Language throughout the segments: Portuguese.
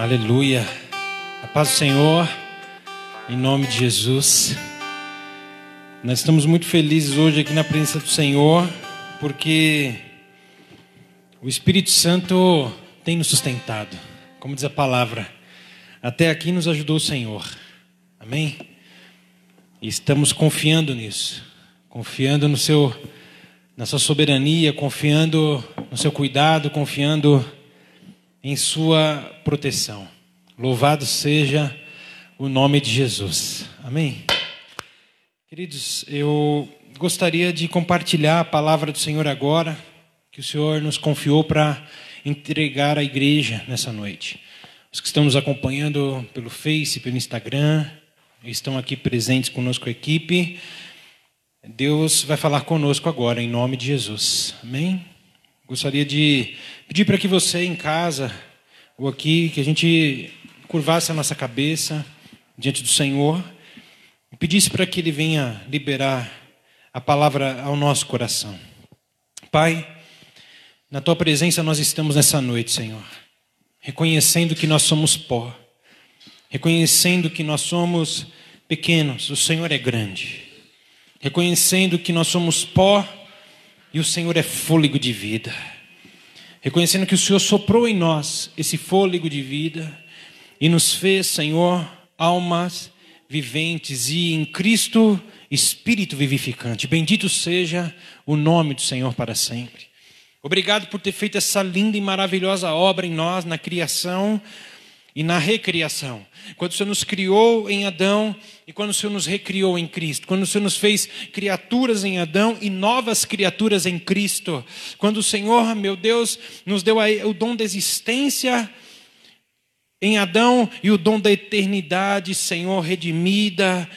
Aleluia. A paz do Senhor, em nome de Jesus. Nós estamos muito felizes hoje aqui na presença do Senhor, porque o Espírito Santo tem nos sustentado, como diz a palavra. Até aqui nos ajudou o Senhor. Amém? E estamos confiando nisso, confiando no seu na sua soberania, confiando no seu cuidado, confiando em sua proteção. Louvado seja o nome de Jesus. Amém. Queridos, eu gostaria de compartilhar a palavra do Senhor agora, que o Senhor nos confiou para entregar à igreja nessa noite. Os que estão nos acompanhando pelo Face, pelo Instagram, estão aqui presentes conosco a equipe. Deus vai falar conosco agora, em nome de Jesus. Amém? Gostaria de pedir para que você em casa ou aqui, que a gente curvasse a nossa cabeça diante do Senhor e pedisse para que Ele venha liberar a palavra ao nosso coração. Pai, na Tua presença nós estamos nessa noite, Senhor, reconhecendo que nós somos pó, reconhecendo que nós somos pequenos, o Senhor é grande, reconhecendo que nós somos pó e o Senhor é fôlego de vida. Reconhecendo que o Senhor soprou em nós esse fôlego de vida e nos fez, Senhor, almas viventes e em Cristo espírito vivificante. Bendito seja o nome do Senhor para sempre. Obrigado por ter feito essa linda e maravilhosa obra em nós, na criação e na recriação. Quando o Senhor nos criou em Adão e quando o Senhor nos recriou em Cristo. Quando o Senhor nos fez criaturas em Adão e novas criaturas em Cristo. Quando o Senhor, meu Deus, nos deu o dom da existência em Adão e o dom da eternidade, Senhor, redimida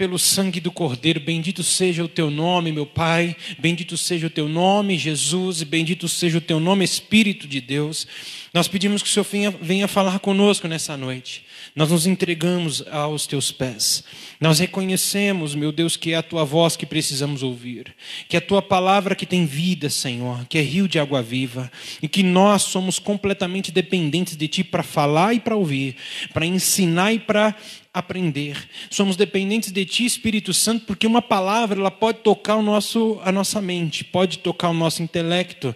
pelo sangue do Cordeiro. Bendito seja o teu nome, meu Pai. Bendito seja o teu nome, Jesus. E bendito seja o teu nome, Espírito de Deus. Nós pedimos que o Senhor venha, venha falar conosco nessa noite. Nós nos entregamos aos teus pés. Nós reconhecemos, meu Deus, que é a tua voz que precisamos ouvir, que é a tua palavra que tem vida, Senhor, que é rio de água viva, e que nós somos completamente dependentes de ti para falar e para ouvir, para ensinar e para aprender. Somos dependentes de Ti, Espírito Santo, porque uma palavra ela pode tocar o nosso, a nossa mente, pode tocar o nosso intelecto,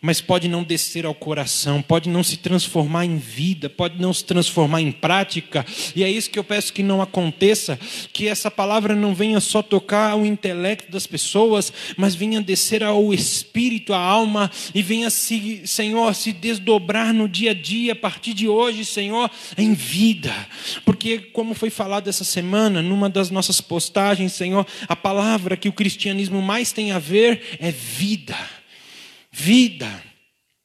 mas pode não descer ao coração, pode não se transformar em vida, pode não se transformar em prática. E é isso que eu peço que não aconteça, que essa palavra não venha só tocar o intelecto das pessoas, mas venha descer ao espírito, à alma e venha se, Senhor, se desdobrar no dia a dia a partir de hoje, Senhor, em vida. Porque como foi falado essa semana numa das nossas postagens, Senhor, a palavra que o cristianismo mais tem a ver é vida vida.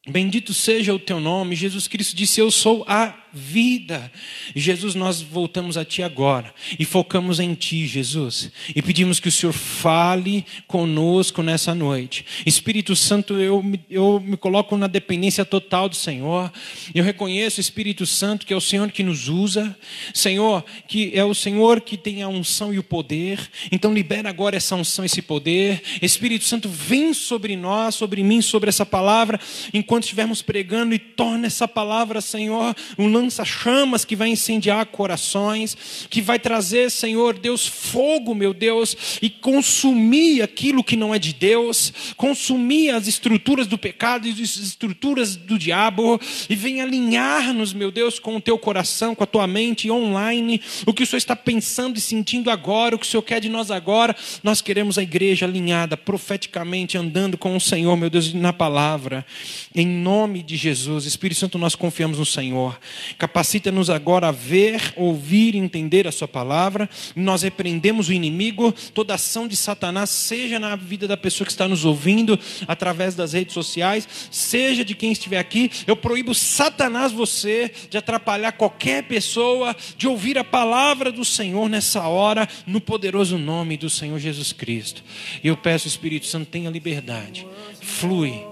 Bendito seja o teu nome. Jesus Cristo disse: Eu sou a vida. Jesus, nós voltamos a Ti agora e focamos em Ti, Jesus, e pedimos que o Senhor fale conosco nessa noite. Espírito Santo, eu, eu me coloco na dependência total do Senhor. Eu reconheço, Espírito Santo, que é o Senhor que nos usa, Senhor, que é o Senhor que tem a unção e o poder. Então, libera agora essa unção, esse poder. Espírito Santo, vem sobre nós, sobre mim, sobre essa palavra, enquanto estivermos pregando, e torna essa palavra, Senhor, um lança-chamas que vai incendiar corações, que vai trazer, Senhor Deus, fogo, meu Deus, e consumir aquilo que não é de Deus, consumir as estruturas do pecado e as estruturas do diabo, e vem alinhar-nos, meu Deus, com o teu coração, com a tua mente online, o que o Senhor está pensando e sentindo agora, o que o Senhor quer de nós agora. Nós queremos a igreja alinhada, profeticamente, andando com o Senhor, meu Deus, na palavra, em nome de Jesus. Espírito Santo, nós confiamos no Senhor. Capacita-nos agora a ver, ouvir e entender a Sua palavra. Nós repreendemos o inimigo, toda ação de Satanás, seja na vida da pessoa que está nos ouvindo, através das redes sociais, seja de quem estiver aqui. Eu proíbo Satanás você de atrapalhar qualquer pessoa de ouvir a palavra do Senhor nessa hora, no poderoso nome do Senhor Jesus Cristo. E eu peço, Espírito Santo, tenha liberdade, flui,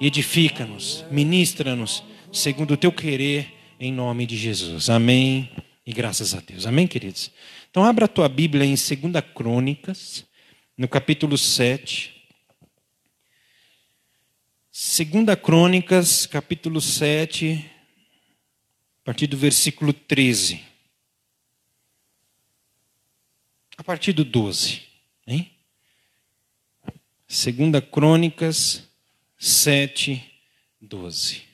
edifica-nos, ministra-nos, segundo o teu querer em nome de Jesus. Amém. E graças a Deus. Amém, queridos? Então, abra a tua Bíblia em 2 Crônicas, no capítulo 7. 2 Crônicas, capítulo 7. partir do versículo 13. A partir do 12, hein? Segunda Crônicas 7, 12.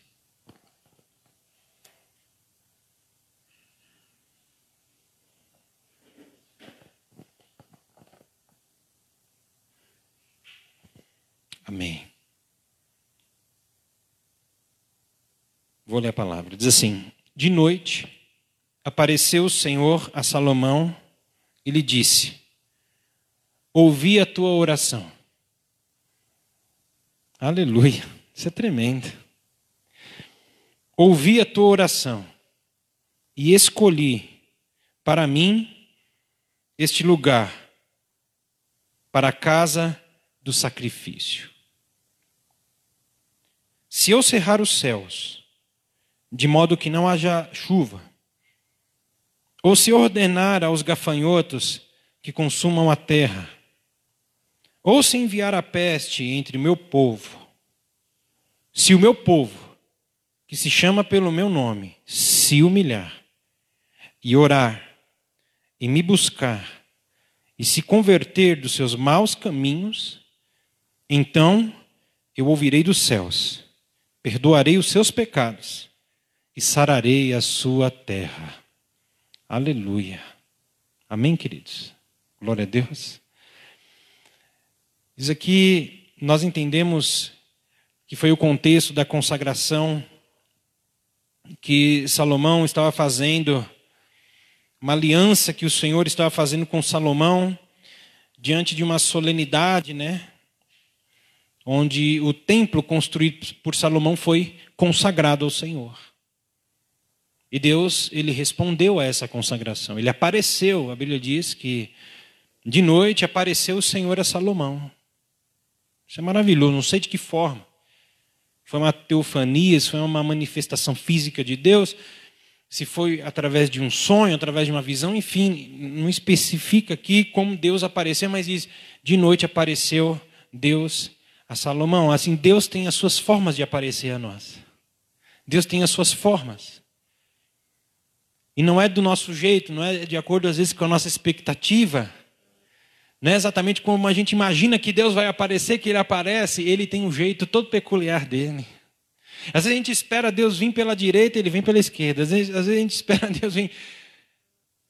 Amém. Vou ler a palavra. Diz assim: De noite apareceu o Senhor a Salomão e lhe disse: Ouvi a tua oração. Aleluia. Isso é tremendo. Ouvi a tua oração e escolhi para mim este lugar, para a casa do sacrifício. Se eu cerrar os céus, de modo que não haja chuva, ou se ordenar aos gafanhotos que consumam a terra, ou se enviar a peste entre meu povo, se o meu povo, que se chama pelo meu nome, se humilhar e orar e me buscar e se converter dos seus maus caminhos, então eu ouvirei dos céus perdoarei os seus pecados e sararei a sua terra. Aleluia. Amém, queridos? Glória a Deus. Diz aqui, nós entendemos que foi o contexto da consagração que Salomão estava fazendo, uma aliança que o Senhor estava fazendo com Salomão diante de uma solenidade, né? Onde o templo construído por Salomão foi consagrado ao Senhor. E Deus, ele respondeu a essa consagração. Ele apareceu, a Bíblia diz que de noite apareceu o Senhor a Salomão. Isso é maravilhoso, não sei de que forma. Foi uma teofania, foi uma manifestação física de Deus, se foi através de um sonho, através de uma visão, enfim, não especifica aqui como Deus apareceu, mas diz: de noite apareceu Deus a Salomão. Assim, Deus tem as suas formas de aparecer a nós. Deus tem as suas formas. E não é do nosso jeito, não é de acordo às vezes com a nossa expectativa. Não é exatamente como a gente imagina que Deus vai aparecer, que ele aparece, ele tem um jeito todo peculiar dele. Às vezes a gente espera Deus vir pela direita, ele vem pela esquerda. Às vezes, às vezes a gente espera Deus vir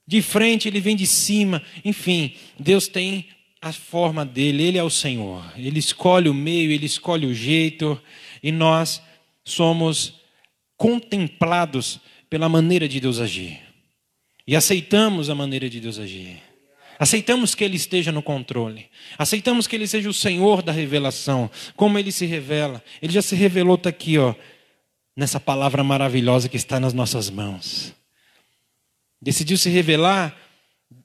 de frente, ele vem de cima. Enfim, Deus tem a forma dele, ele é o Senhor. Ele escolhe o meio, ele escolhe o jeito, e nós somos contemplados pela maneira de Deus agir. E aceitamos a maneira de Deus agir. Aceitamos que Ele esteja no controle. Aceitamos que Ele seja o Senhor da revelação. Como Ele se revela. Ele já se revelou, está aqui, ó, nessa palavra maravilhosa que está nas nossas mãos. Decidiu se revelar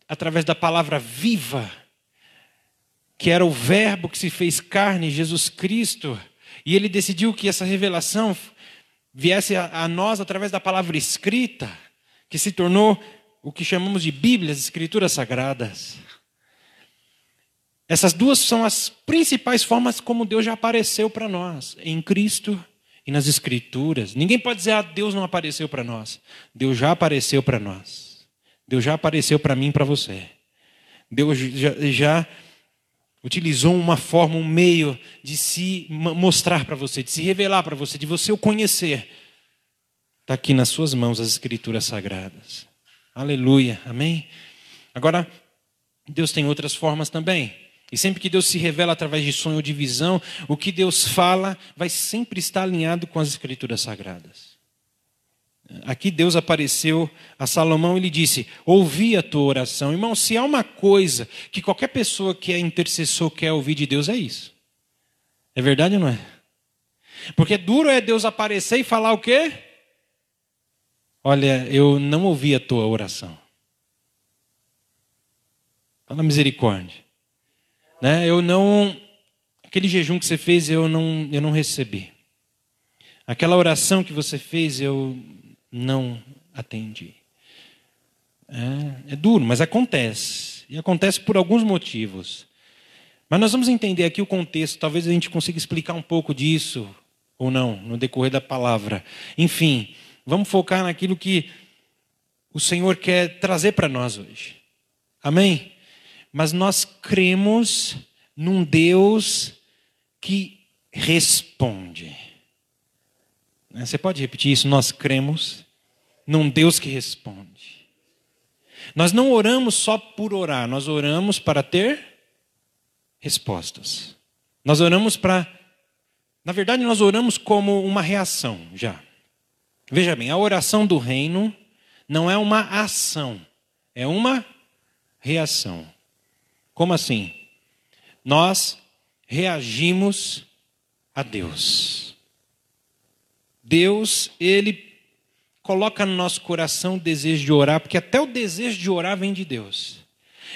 através da palavra viva que era o Verbo que se fez carne, Jesus Cristo, e ele decidiu que essa revelação viesse a, a nós através da palavra escrita, que se tornou o que chamamos de Bíblia, as Escrituras Sagradas. Essas duas são as principais formas como Deus já apareceu para nós, em Cristo e nas Escrituras. Ninguém pode dizer, ah, Deus não apareceu para nós. Deus já apareceu para nós. Deus já apareceu para mim e para você. Deus já, já utilizou uma forma, um meio de se mostrar para você, de se revelar para você, de você o conhecer. Está aqui nas suas mãos as Escrituras Sagradas. Aleluia, amém? Agora, Deus tem outras formas também. E sempre que Deus se revela através de sonho ou de visão, o que Deus fala vai sempre estar alinhado com as Escrituras Sagradas. Aqui Deus apareceu a Salomão e lhe disse: Ouvi a tua oração. Irmão, se há uma coisa que qualquer pessoa que é intercessor quer ouvir de Deus, é isso. É verdade ou não é? Porque duro é Deus aparecer e falar o quê? Olha, eu não ouvi a tua oração. Fala misericórdia. Né? Eu não. Aquele jejum que você fez, eu não, eu não recebi. Aquela oração que você fez, eu não atendi. É, é duro, mas acontece. E acontece por alguns motivos. Mas nós vamos entender aqui o contexto, talvez a gente consiga explicar um pouco disso ou não, no decorrer da palavra. Enfim, Vamos focar naquilo que o Senhor quer trazer para nós hoje. Amém? Mas nós cremos num Deus que responde. Né? Você pode repetir isso? Nós cremos num Deus que responde. Nós não oramos só por orar, nós oramos para ter respostas. Nós oramos para. Na verdade, nós oramos como uma reação já. Veja bem, a oração do reino não é uma ação, é uma reação. Como assim? Nós reagimos a Deus. Deus, ele coloca no nosso coração o desejo de orar, porque até o desejo de orar vem de Deus.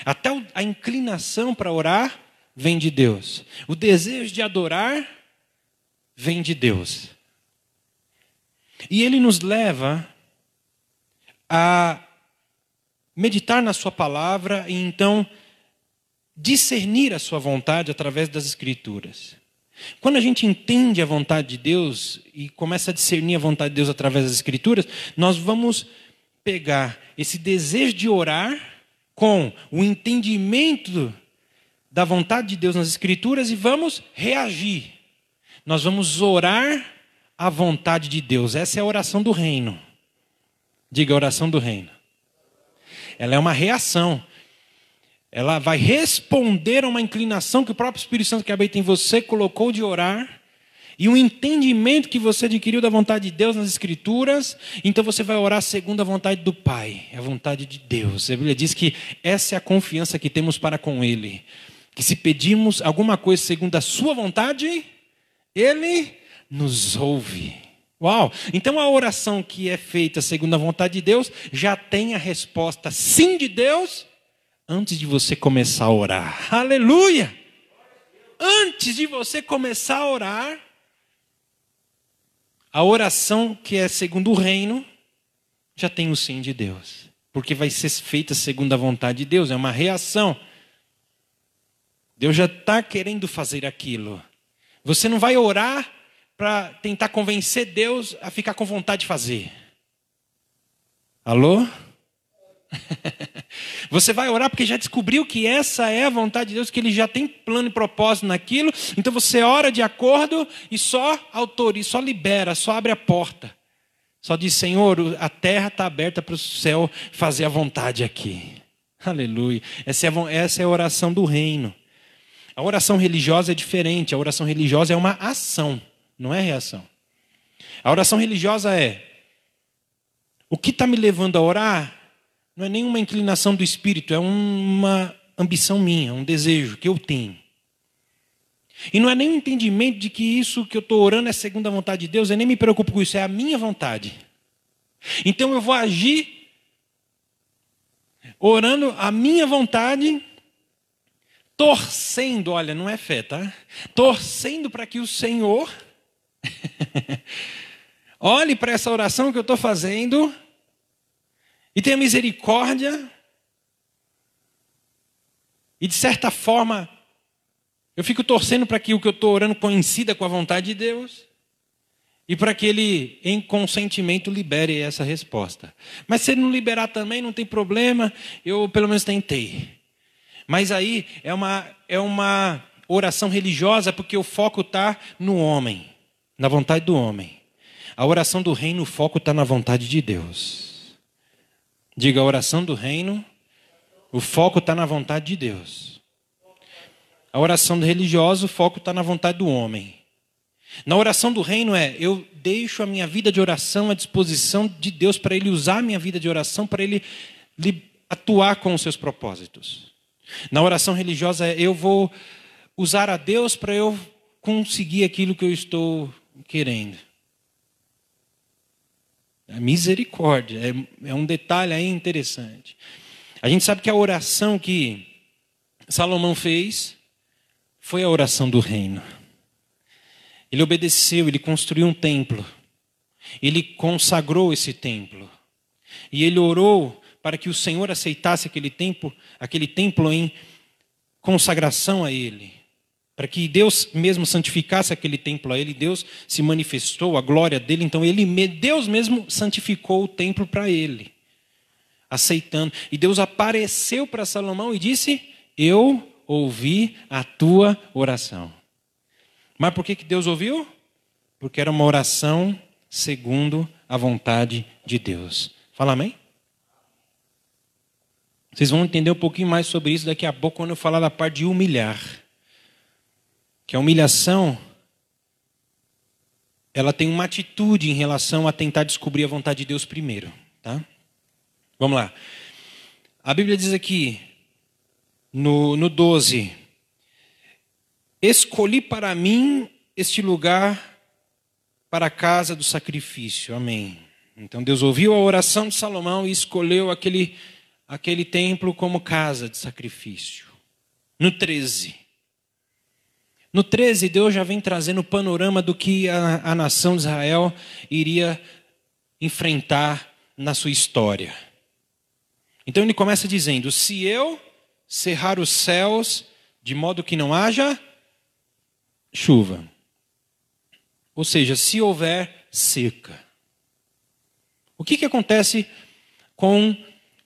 Até a inclinação para orar vem de Deus. O desejo de adorar vem de Deus. E ele nos leva a meditar na Sua palavra e então discernir a Sua vontade através das Escrituras. Quando a gente entende a vontade de Deus e começa a discernir a vontade de Deus através das Escrituras, nós vamos pegar esse desejo de orar com o entendimento da vontade de Deus nas Escrituras e vamos reagir. Nós vamos orar a vontade de Deus. Essa é a oração do reino. Diga a oração do reino. Ela é uma reação. Ela vai responder a uma inclinação que o próprio Espírito Santo que habita em você colocou de orar. E um entendimento que você adquiriu da vontade de Deus nas Escrituras, então você vai orar segundo a vontade do Pai, a vontade de Deus. A Bíblia diz que essa é a confiança que temos para com Ele. Que se pedimos alguma coisa segundo a Sua vontade, Ele nos ouve. Uau! Então a oração que é feita segundo a vontade de Deus já tem a resposta sim de Deus antes de você começar a orar. Aleluia! Antes de você começar a orar, a oração que é segundo o reino já tem o sim de Deus, porque vai ser feita segundo a vontade de Deus, é uma reação. Deus já está querendo fazer aquilo. Você não vai orar para tentar convencer Deus a ficar com vontade de fazer. Alô? Você vai orar porque já descobriu que essa é a vontade de Deus, que Ele já tem plano e propósito naquilo. Então você ora de acordo e só autoriza, só libera, só abre a porta. Só diz, Senhor, a terra está aberta para o céu fazer a vontade aqui. Aleluia. Essa é, a, essa é a oração do reino. A oração religiosa é diferente. A oração religiosa é uma ação não é reação. A oração religiosa é: o que está me levando a orar não é nenhuma inclinação do espírito, é uma ambição minha, um desejo que eu tenho. E não é nem um entendimento de que isso que eu estou orando é segundo a vontade de Deus, eu nem me preocupo com isso, é a minha vontade. Então eu vou agir orando a minha vontade, torcendo, olha, não é fé, tá? Torcendo para que o Senhor Olhe para essa oração que eu estou fazendo e tenha misericórdia. E de certa forma, eu fico torcendo para que o que eu estou orando coincida com a vontade de Deus e para que ele, em consentimento, libere essa resposta. Mas se ele não liberar também, não tem problema, eu pelo menos tentei. Mas aí é uma, é uma oração religiosa porque o foco está no homem na vontade do homem. A oração do reino, o foco está na vontade de Deus. Diga, a oração do reino, o foco está na vontade de Deus. A oração do religioso, o foco está na vontade do homem. Na oração do reino é: eu deixo a minha vida de oração à disposição de Deus para Ele usar a minha vida de oração, para Ele atuar com os seus propósitos. Na oração religiosa é: eu vou usar a Deus para eu conseguir aquilo que eu estou querendo. A misericórdia é, é um detalhe aí interessante. A gente sabe que a oração que Salomão fez foi a oração do reino. Ele obedeceu, ele construiu um templo. Ele consagrou esse templo. E ele orou para que o Senhor aceitasse aquele templo, aquele templo em consagração a ele. Para que Deus mesmo santificasse aquele templo a ele, Deus se manifestou, a glória dele, então ele, Deus mesmo santificou o templo para ele, aceitando. E Deus apareceu para Salomão e disse: Eu ouvi a tua oração. Mas por que, que Deus ouviu? Porque era uma oração segundo a vontade de Deus. Fala amém? Vocês vão entender um pouquinho mais sobre isso daqui a pouco quando eu falar da parte de humilhar. Que a humilhação ela tem uma atitude em relação a tentar descobrir a vontade de Deus primeiro, tá? Vamos lá. A Bíblia diz aqui no, no 12: Escolhi para mim este lugar para a casa do sacrifício. Amém. Então Deus ouviu a oração de Salomão e escolheu aquele, aquele templo como casa de sacrifício. No 13. No 13, Deus já vem trazendo o panorama do que a, a nação de Israel iria enfrentar na sua história. Então ele começa dizendo: Se eu cerrar os céus de modo que não haja chuva. Ou seja, se houver seca. O que, que acontece com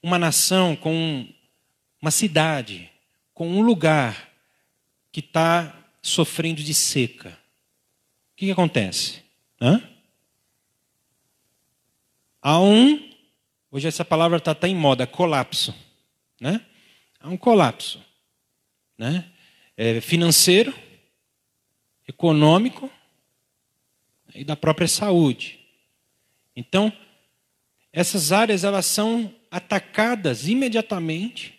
uma nação, com uma cidade, com um lugar que está sofrendo de seca? O que, que acontece? Hã? Há um, hoje essa palavra está tá em moda, colapso. Né? Há um colapso. Né? É financeiro, econômico e da própria saúde. Então, essas áreas elas são atacadas imediatamente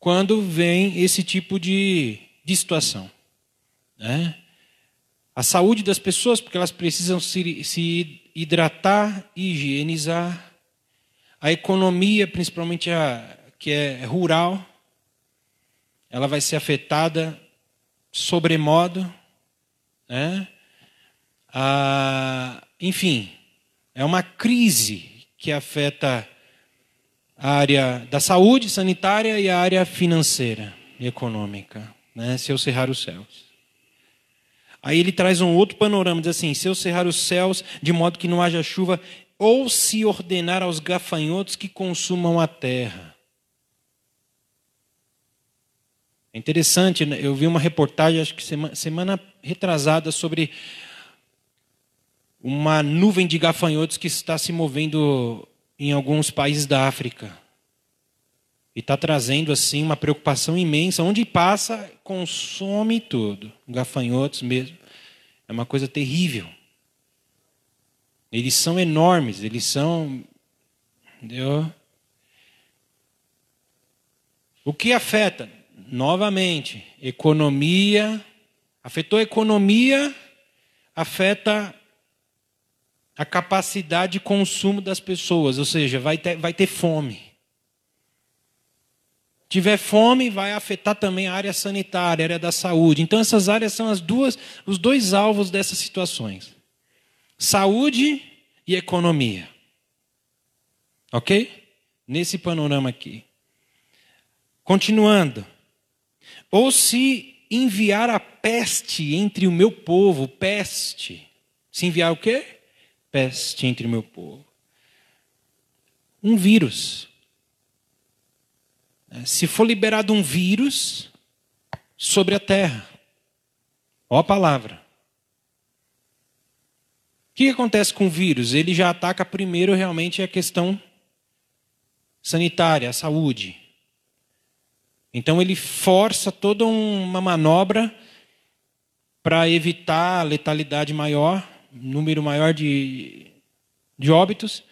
quando vem esse tipo de, de situação. Né? A saúde das pessoas, porque elas precisam se, se hidratar e higienizar. A economia, principalmente a que é rural, ela vai ser afetada sobremodo, né? Enfim, é uma crise que afeta a área da saúde sanitária e a área financeira e econômica, né? se eu cerrar os céus. Aí ele traz um outro panorama, diz assim: se eu cerrar os céus de modo que não haja chuva, ou se ordenar aos gafanhotos que consumam a terra. É interessante, né? eu vi uma reportagem, acho que semana, semana retrasada, sobre uma nuvem de gafanhotos que está se movendo em alguns países da África. E está trazendo assim uma preocupação imensa. Onde passa, consome tudo. Gafanhotos mesmo. É uma coisa terrível. Eles são enormes, eles são. Entendeu? O que afeta? novamente, economia, afetou a economia, afeta a capacidade de consumo das pessoas, ou seja, vai ter, vai ter fome. Tiver fome, vai afetar também a área sanitária, a área da saúde. Então, essas áreas são as duas, os dois alvos dessas situações: saúde e economia. Ok? Nesse panorama aqui. Continuando. Ou se enviar a peste entre o meu povo, peste. Se enviar o quê? Peste entre o meu povo. Um vírus. É, se for liberado um vírus sobre a terra, ó a palavra. O que acontece com o vírus? Ele já ataca primeiro realmente a questão sanitária, a saúde. Então ele força toda uma manobra para evitar a letalidade maior, número maior de, de óbitos.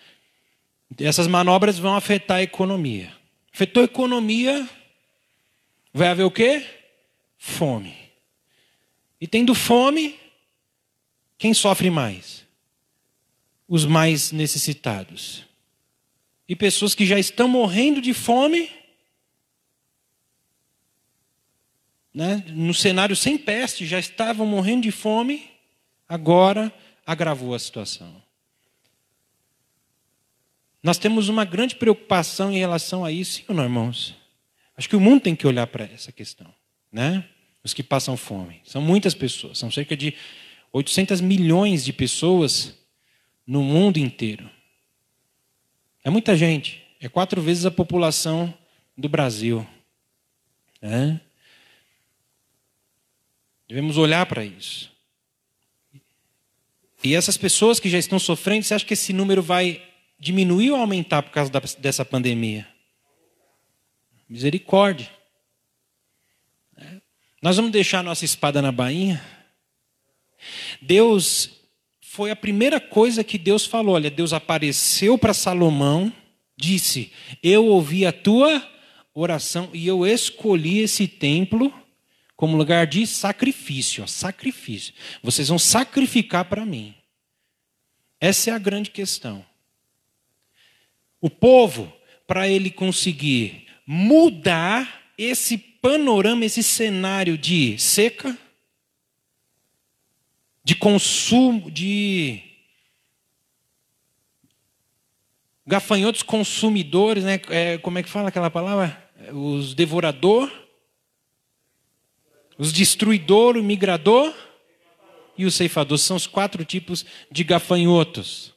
Essas manobras vão afetar a economia. Afetou a economia, vai haver o quê? Fome. E tendo fome, quem sofre mais? Os mais necessitados. E pessoas que já estão morrendo de fome né, no cenário sem peste, já estavam morrendo de fome, agora agravou a situação. Nós temos uma grande preocupação em relação a isso, sim ou não, irmãos? Acho que o mundo tem que olhar para essa questão. Né? os que passam fome. São muitas pessoas, são cerca de 800 milhões de pessoas no mundo inteiro. É muita gente, é quatro vezes a população do Brasil. É? Devemos olhar para isso. E essas pessoas que já estão sofrendo, você acha que esse número vai diminuir ou aumentar por causa dessa pandemia? Misericórdia. É. Nós vamos deixar nossa espada na bainha? Deus foi a primeira coisa que Deus falou. Olha, Deus apareceu para Salomão, disse: Eu ouvi a tua oração e eu escolhi esse templo como lugar de sacrifício. Sacrifício. Vocês vão sacrificar para mim. Essa é a grande questão. O povo, para ele conseguir mudar esse panorama, esse cenário de seca, de consumo, de gafanhotos consumidores, né? É, como é que fala aquela palavra? Os devorador, os destruidor, o migrador e o ceifador. São os quatro tipos de gafanhotos.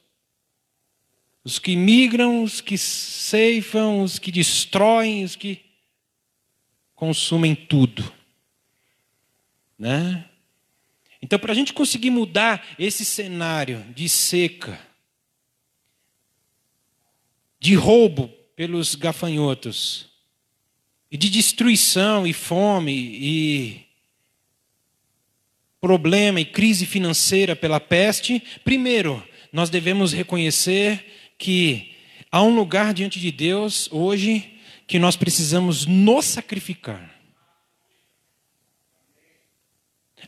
Os que migram, os que ceifam, os que destroem, os que consumem tudo. Né? Então, para a gente conseguir mudar esse cenário de seca, de roubo pelos gafanhotos, e de destruição e fome e problema e crise financeira pela peste, primeiro, nós devemos reconhecer que há um lugar diante de Deus hoje que nós precisamos nos sacrificar.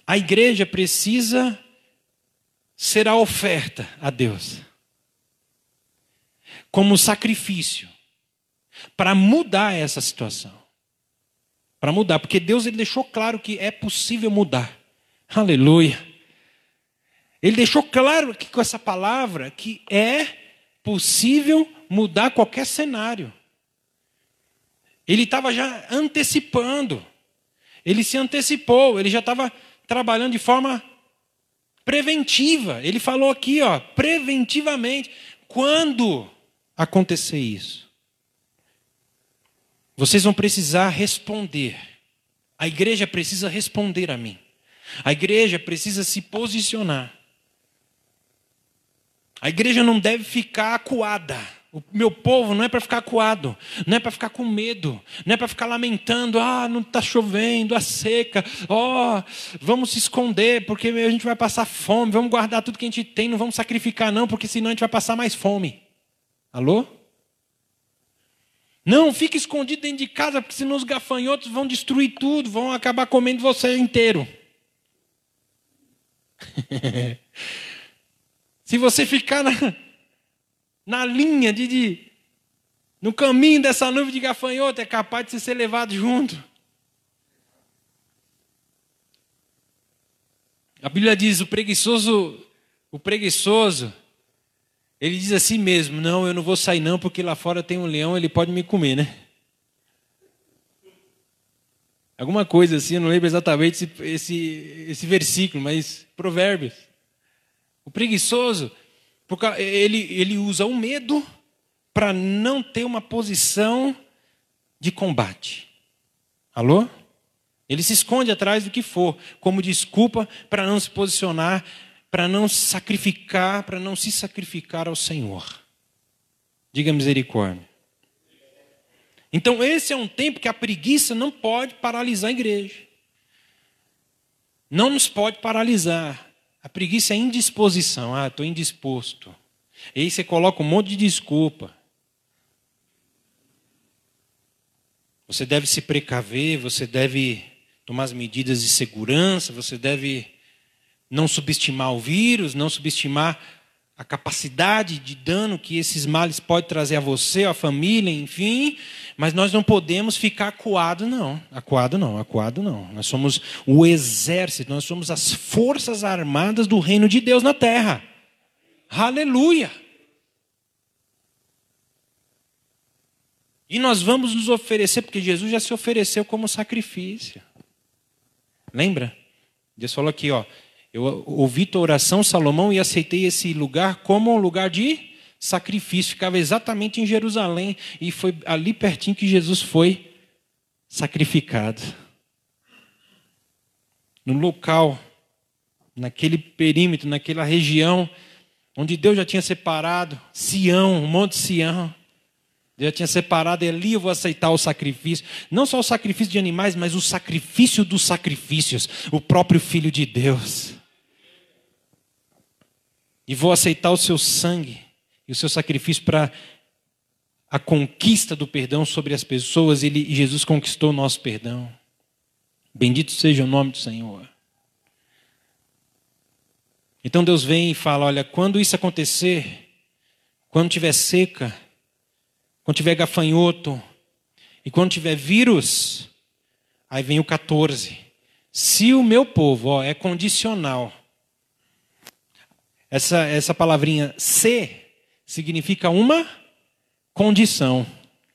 A igreja precisa ser a oferta a Deus como sacrifício para mudar essa situação. Para mudar, porque Deus ele deixou claro que é possível mudar. Aleluia. Ele deixou claro que com essa palavra que é possível mudar qualquer cenário. Ele estava já antecipando. Ele se antecipou, ele já estava trabalhando de forma preventiva. Ele falou aqui, ó, preventivamente, quando acontecer isso, vocês vão precisar responder. A igreja precisa responder a mim. A igreja precisa se posicionar. A igreja não deve ficar acuada. O meu povo não é para ficar acuado, não é para ficar com medo, não é para ficar lamentando, ah, não está chovendo, a seca, ó, oh, vamos se esconder, porque a gente vai passar fome, vamos guardar tudo que a gente tem, não vamos sacrificar, não, porque senão a gente vai passar mais fome. Alô? Não, fique escondido dentro de casa, porque senão os gafanhotos vão destruir tudo, vão acabar comendo você inteiro. Se você ficar na, na linha de, de, no caminho dessa nuvem de gafanhoto, é capaz de ser levado junto. A Bíblia diz: o preguiçoso, o preguiçoso, ele diz assim mesmo: não, eu não vou sair não, porque lá fora tem um leão, ele pode me comer, né? Alguma coisa assim, eu não lembro exatamente esse, esse, esse versículo, mas Provérbios. O preguiçoso, ele, ele usa o medo para não ter uma posição de combate. Alô? Ele se esconde atrás do que for, como desculpa para não se posicionar, para não sacrificar, para não se sacrificar ao Senhor. Diga misericórdia. Então, esse é um tempo que a preguiça não pode paralisar a igreja. Não nos pode paralisar. A preguiça é indisposição. Ah, estou indisposto. E aí você coloca um monte de desculpa. Você deve se precaver, você deve tomar as medidas de segurança, você deve não subestimar o vírus, não subestimar a capacidade de dano que esses males podem trazer a você, a família, enfim, mas nós não podemos ficar acuado, não. Acuado não, acuado não. Nós somos o exército, nós somos as forças armadas do reino de Deus na terra. Aleluia! E nós vamos nos oferecer, porque Jesus já se ofereceu como sacrifício. Lembra? Deus falou aqui, ó. Eu ouvi tua oração, Salomão, e aceitei esse lugar como um lugar de sacrifício. Ficava exatamente em Jerusalém. E foi ali pertinho que Jesus foi sacrificado. No local, naquele perímetro, naquela região, onde Deus já tinha separado Sião, o Monte Sião. Deus já tinha separado, ali eu vou aceitar o sacrifício. Não só o sacrifício de animais, mas o sacrifício dos sacrifícios, o próprio Filho de Deus. E vou aceitar o seu sangue e o seu sacrifício para a conquista do perdão sobre as pessoas. Ele, e Jesus conquistou o nosso perdão. Bendito seja o nome do Senhor. Então Deus vem e fala: olha, quando isso acontecer, quando tiver seca, quando tiver gafanhoto e quando tiver vírus, aí vem o 14. Se o meu povo, ó, é condicional. Essa, essa palavrinha se significa uma condição.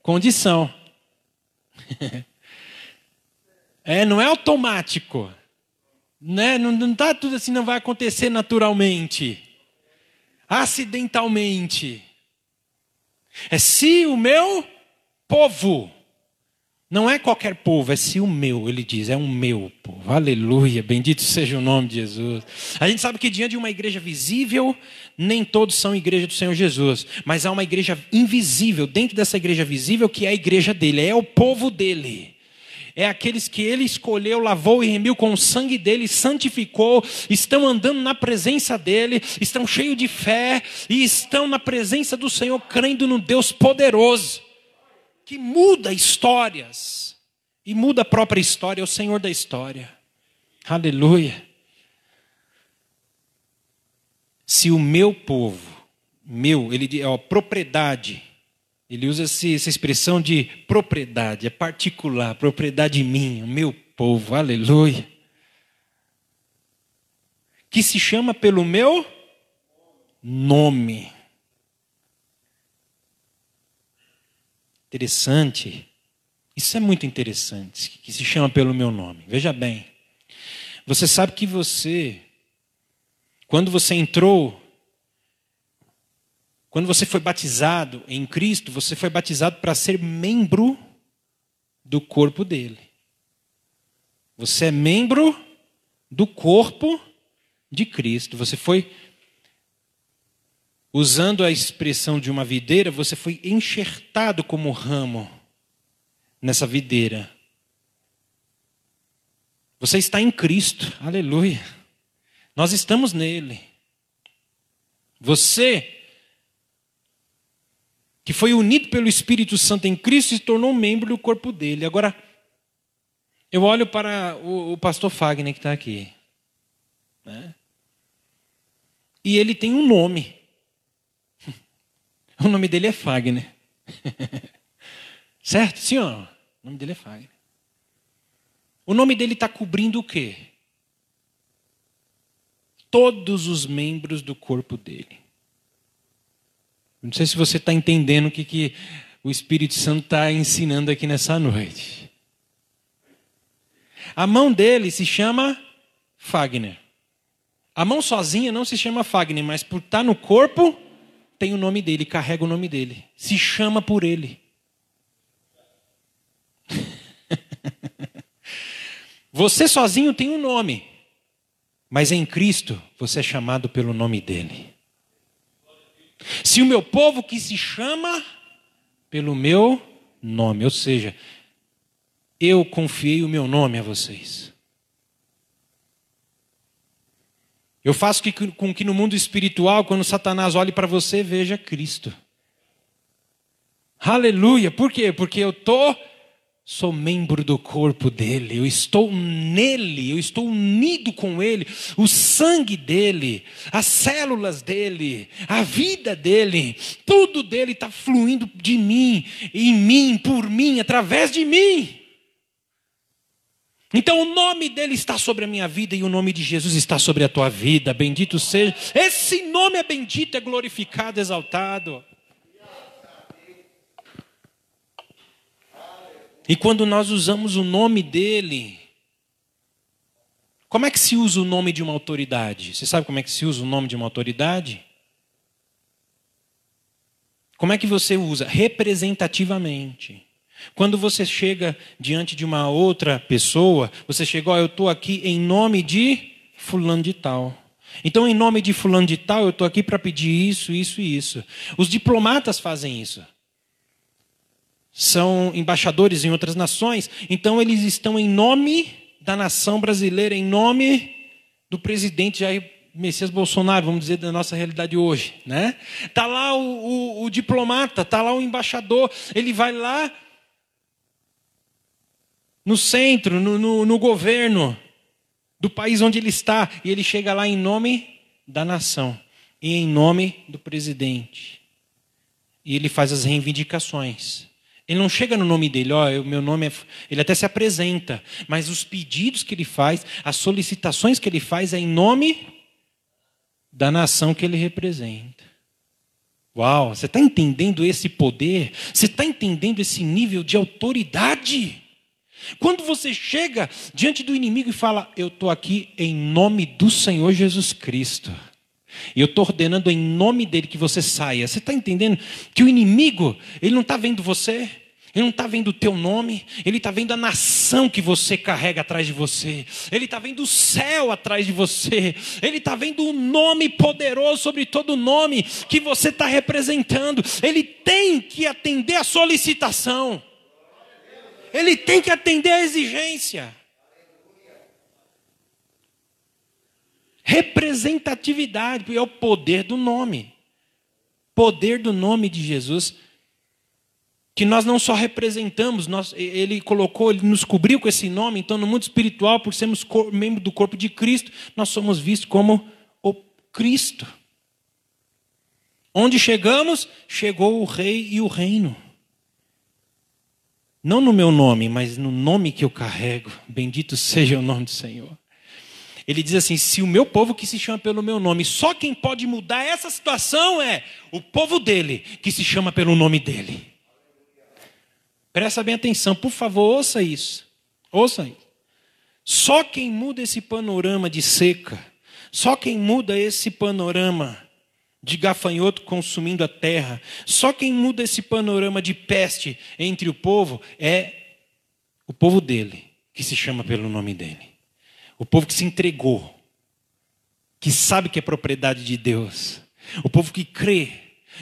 Condição. é, não é automático. Né? Não está tudo assim, não vai acontecer naturalmente, acidentalmente. É se o meu povo, não é qualquer povo, é se o meu, ele diz, é um meu povo. Aleluia, bendito seja o nome de Jesus. A gente sabe que diante de uma igreja visível, nem todos são igreja do Senhor Jesus, mas há uma igreja invisível dentro dessa igreja visível que é a igreja dele, é o povo dele é aqueles que ele escolheu, lavou e remiu com o sangue dele, santificou, estão andando na presença dele, estão cheios de fé e estão na presença do Senhor, crendo no Deus poderoso, que muda histórias e muda a própria história, é o Senhor da história. Aleluia. Se o meu povo, meu, ele é propriedade, ele usa essa expressão de propriedade, é particular, propriedade minha, meu povo, aleluia. Que se chama pelo meu nome. Interessante. Isso é muito interessante, que se chama pelo meu nome. Veja bem. Você sabe que você, quando você entrou quando você foi batizado em Cristo, você foi batizado para ser membro do corpo dele. Você é membro do corpo de Cristo. Você foi, usando a expressão de uma videira, você foi enxertado como ramo nessa videira. Você está em Cristo, aleluia. Nós estamos nele. Você que foi unido pelo Espírito Santo em Cristo se tornou membro do corpo dele. Agora, eu olho para o, o pastor Fagner que está aqui. Né? E ele tem um nome. O nome dele é Fagner. certo? Sim, ó. O nome dele é Fagner. O nome dele está cobrindo o quê? Todos os membros do corpo dele. Não sei se você está entendendo o que, que o Espírito Santo está ensinando aqui nessa noite. A mão dele se chama Fagner. A mão sozinha não se chama Fagner, mas por estar tá no corpo, tem o nome dele, carrega o nome dele. Se chama por ele. Você sozinho tem um nome, mas em Cristo você é chamado pelo nome dele. Se o meu povo que se chama pelo meu nome, ou seja, eu confiei o meu nome a vocês. Eu faço que, com que no mundo espiritual, quando Satanás olhe para você, veja Cristo. Aleluia. Por quê? Porque eu estou sou membro do corpo dele, eu estou nele, eu estou unido com ele, o sangue dele, as células dele, a vida dele, tudo dele está fluindo de mim, em mim, por mim, através de mim. Então o nome dele está sobre a minha vida e o nome de Jesus está sobre a tua vida. Bendito seja. Esse nome é bendito, é glorificado, exaltado. E quando nós usamos o nome dele, Como é que se usa o nome de uma autoridade? Você sabe como é que se usa o nome de uma autoridade? Como é que você usa? Representativamente. Quando você chega diante de uma outra pessoa, você chega, ó, oh, eu estou aqui em nome de fulano de tal. Então, em nome de fulano de tal, eu estou aqui para pedir isso, isso e isso. Os diplomatas fazem isso. São embaixadores em outras nações, então eles estão em nome da nação brasileira, em nome do presidente Jair Messias Bolsonaro, vamos dizer, da nossa realidade hoje. Né? Tá lá o, o, o diplomata, tá lá o embaixador, ele vai lá no centro, no, no, no governo do país onde ele está, e ele chega lá em nome da nação e em nome do presidente. E ele faz as reivindicações. Ele não chega no nome dele, ó, oh, meu nome é. Ele até se apresenta, mas os pedidos que ele faz, as solicitações que ele faz é em nome da nação que ele representa. Uau, você está entendendo esse poder? Você está entendendo esse nível de autoridade? Quando você chega diante do inimigo e fala, eu estou aqui em nome do Senhor Jesus Cristo. E eu estou ordenando em nome dele que você saia. Você está entendendo que o inimigo, ele não está vendo você, ele não está vendo o teu nome, ele está vendo a nação que você carrega atrás de você, ele está vendo o céu atrás de você, ele está vendo o nome poderoso sobre todo nome que você está representando. Ele tem que atender a solicitação. Ele tem que atender a exigência. Representatividade, é o poder do nome. Poder do nome de Jesus, que nós não só representamos, nós, ele colocou, ele nos cobriu com esse nome, então no mundo espiritual, por sermos membro do corpo de Cristo, nós somos vistos como o Cristo. Onde chegamos, chegou o rei e o reino. Não no meu nome, mas no nome que eu carrego. Bendito seja o nome do Senhor. Ele diz assim: se o meu povo que se chama pelo meu nome, só quem pode mudar essa situação é o povo dele, que se chama pelo nome dele. Presta bem atenção, por favor, ouça isso. Ouça. Só quem muda esse panorama de seca, só quem muda esse panorama de gafanhoto consumindo a terra. Só quem muda esse panorama de peste entre o povo é o povo dele, que se chama pelo nome dele. O povo que se entregou, que sabe que é propriedade de Deus. O povo que crê,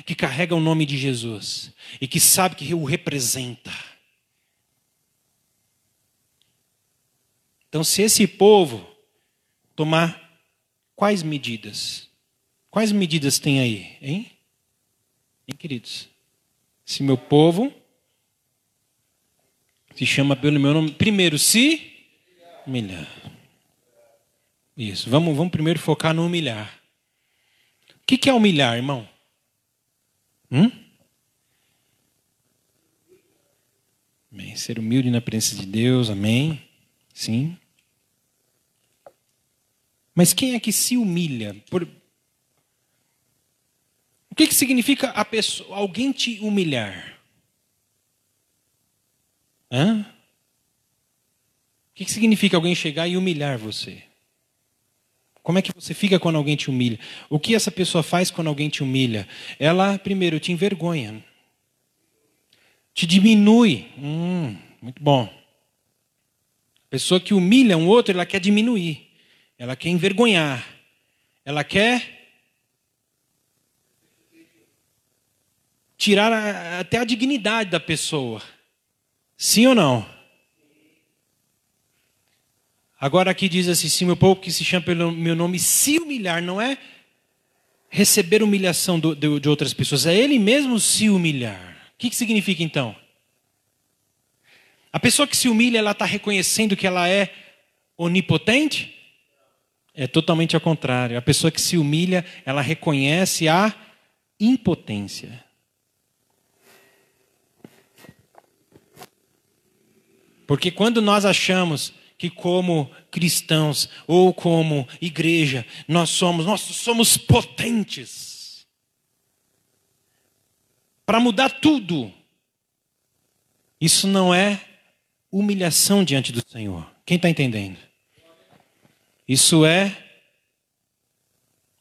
que carrega o nome de Jesus e que sabe que o representa. Então, se esse povo tomar quais medidas? Quais medidas tem aí, hein? Hein, queridos? Se meu povo se chama pelo meu nome, primeiro se humilhar. Isso, vamos, vamos primeiro focar no humilhar. O que, que é humilhar, irmão? Hum? Amém. Ser humilde na presença de Deus, amém. Sim. Mas quem é que se humilha? Por, o que, que significa pessoa, alguém te humilhar? Hã? O que, que significa alguém chegar e humilhar você? Como é que você fica quando alguém te humilha? O que essa pessoa faz quando alguém te humilha? Ela, primeiro, te envergonha. Te diminui. Hum, muito bom. A pessoa que humilha um outro, ela quer diminuir. Ela quer envergonhar. Ela quer tirar a, até a dignidade da pessoa. Sim ou não? Agora aqui diz assim: se meu povo que se chama pelo meu nome se humilhar, não é receber humilhação do, de, de, outras pessoas, é ele mesmo se humilhar. O que, que significa então? A pessoa que se humilha, ela está reconhecendo que ela é onipotente? É totalmente ao contrário. A pessoa que se humilha, ela reconhece a impotência. Porque quando nós achamos que como cristãos ou como igreja nós somos, nós somos potentes para mudar tudo. Isso não é humilhação diante do Senhor. Quem está entendendo? Isso é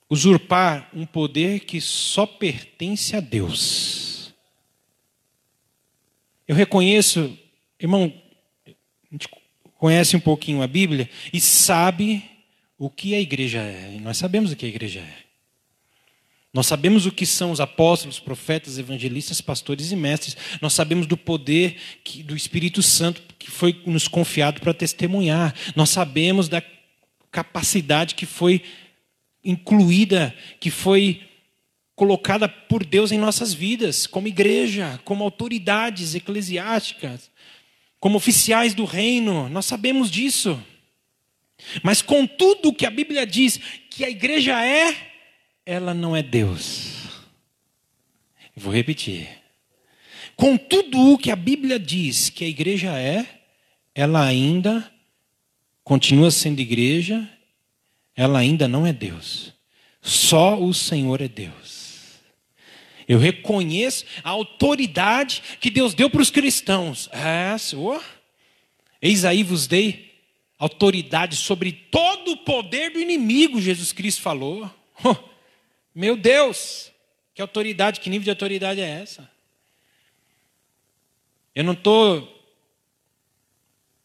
usurpar um poder que só pertence a Deus. Eu reconheço, irmão, conhece um pouquinho a Bíblia e sabe o que a igreja é. E nós sabemos o que a igreja é. Nós sabemos o que são os apóstolos, profetas, evangelistas, pastores e mestres. Nós sabemos do poder que, do Espírito Santo que foi nos confiado para testemunhar. Nós sabemos da capacidade que foi incluída, que foi colocada por Deus em nossas vidas, como igreja, como autoridades eclesiásticas, como oficiais do reino. Nós sabemos disso. Mas com tudo que a Bíblia diz que a igreja é, ela não é Deus. Vou repetir. Com tudo o que a Bíblia diz que a igreja é, ela ainda continua sendo igreja, ela ainda não é Deus. Só o Senhor é Deus. Eu reconheço a autoridade que Deus deu para os cristãos. É, Senhor. Eis aí vos dei autoridade sobre todo o poder do inimigo, Jesus Cristo falou. Meu Deus, que autoridade, que nível de autoridade é essa? Eu não estou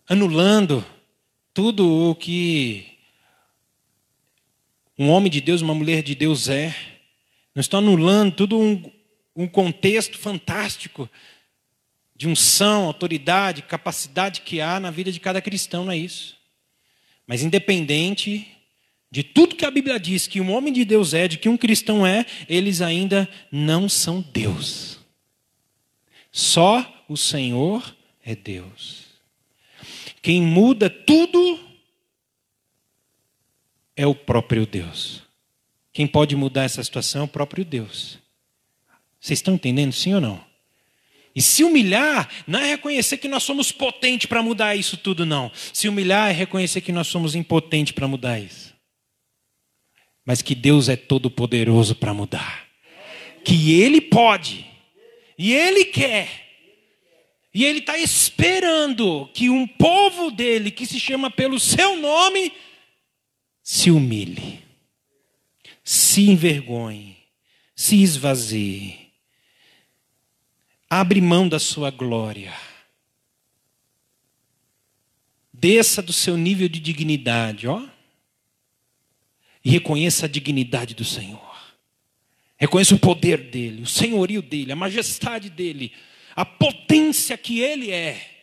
anulando tudo o que um homem de Deus, uma mulher de Deus é. Não estou anulando tudo um, um contexto fantástico de unção, autoridade, capacidade que há na vida de cada cristão, não é isso. Mas independente de tudo que a Bíblia diz que um homem de Deus é, de que um cristão é, eles ainda não são Deus. Só o Senhor é Deus. Quem muda tudo é o próprio Deus. Quem pode mudar essa situação é o próprio Deus. Vocês estão entendendo, sim ou não? E se humilhar não é reconhecer que nós somos potentes para mudar isso tudo, não. Se humilhar é reconhecer que nós somos impotentes para mudar isso mas que Deus é todo poderoso para mudar. Que Ele pode, e Ele quer, e Ele está esperando que um povo dele, que se chama pelo seu nome, se humilhe, se envergonhe, se esvazie, abre mão da sua glória, desça do seu nível de dignidade, ó e reconheça a dignidade do Senhor. Reconheça o poder dele, o senhorio dele, a majestade dele, a potência que ele é.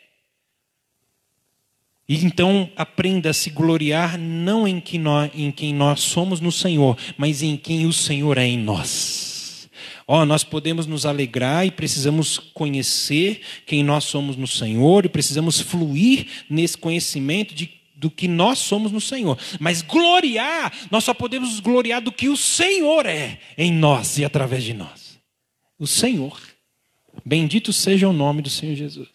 E então aprenda a se gloriar não em, que nós, em quem nós somos no Senhor, mas em quem o Senhor é em nós. Ó, oh, nós podemos nos alegrar e precisamos conhecer quem nós somos no Senhor e precisamos fluir nesse conhecimento de do que nós somos no Senhor. Mas gloriar, nós só podemos gloriar do que o Senhor é em nós e através de nós. O Senhor. Bendito seja o nome do Senhor Jesus.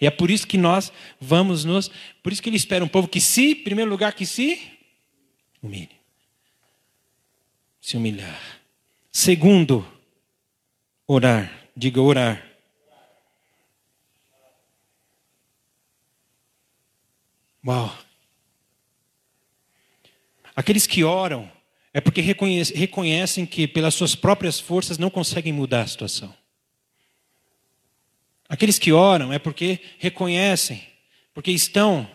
E é por isso que nós vamos nos. Por isso que ele espera um povo que se, em primeiro lugar, que se humilhe. Se humilhar. Segundo, orar. Diga orar. Uau. Aqueles que oram é porque reconhecem que, pelas suas próprias forças, não conseguem mudar a situação. Aqueles que oram é porque reconhecem, porque estão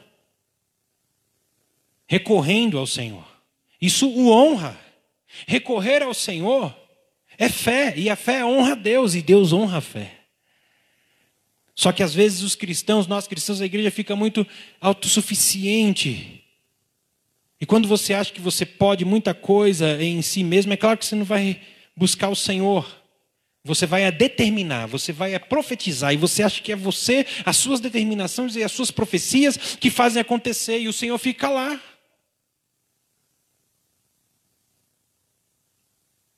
recorrendo ao Senhor. Isso o honra. Recorrer ao Senhor é fé, e a fé honra a Deus, e Deus honra a fé. Só que às vezes os cristãos, nós cristãos, a igreja fica muito autossuficiente e quando você acha que você pode muita coisa em si mesmo, é claro que você não vai buscar o Senhor. Você vai a determinar, você vai a profetizar, e você acha que é você, as suas determinações e as suas profecias que fazem acontecer, e o Senhor fica lá.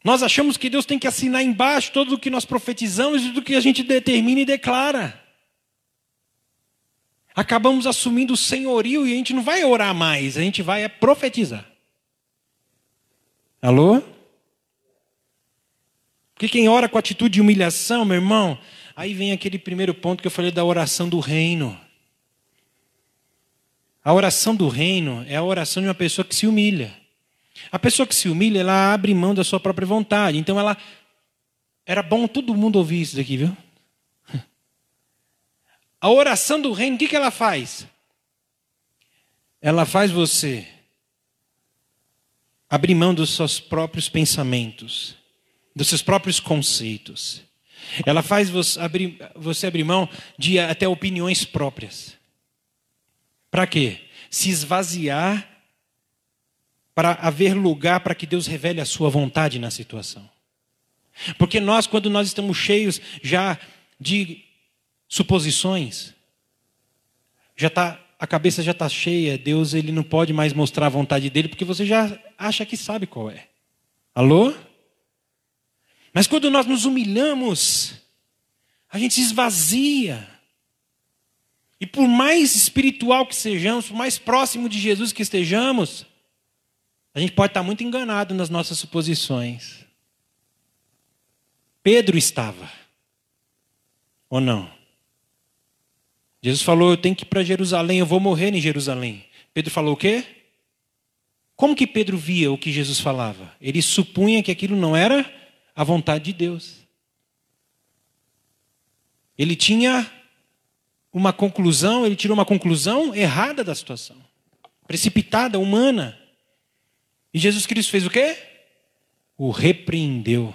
Nós achamos que Deus tem que assinar embaixo tudo o que nós profetizamos e tudo que a gente determina e declara acabamos assumindo o senhorio e a gente não vai orar mais, a gente vai é profetizar. Alô? Porque quem ora com atitude de humilhação, meu irmão, aí vem aquele primeiro ponto que eu falei da oração do reino. A oração do reino é a oração de uma pessoa que se humilha. A pessoa que se humilha, ela abre mão da sua própria vontade. Então ela era bom todo mundo ouvir isso daqui, viu? A oração do reino, o que, que ela faz? Ela faz você abrir mão dos seus próprios pensamentos, dos seus próprios conceitos. Ela faz você abrir, você abrir mão de até opiniões próprias. Para quê? Se esvaziar para haver lugar para que Deus revele a sua vontade na situação. Porque nós, quando nós estamos cheios já de suposições, já tá, a cabeça já está cheia, Deus ele não pode mais mostrar a vontade dele, porque você já acha que sabe qual é. Alô? Mas quando nós nos humilhamos, a gente se esvazia. E por mais espiritual que sejamos, por mais próximo de Jesus que estejamos, a gente pode estar muito enganado nas nossas suposições. Pedro estava. Ou não? Jesus falou: Eu tenho que ir para Jerusalém, eu vou morrer em Jerusalém. Pedro falou o quê? Como que Pedro via o que Jesus falava? Ele supunha que aquilo não era a vontade de Deus. Ele tinha uma conclusão, ele tirou uma conclusão errada da situação, precipitada, humana. E Jesus Cristo fez o quê? O repreendeu.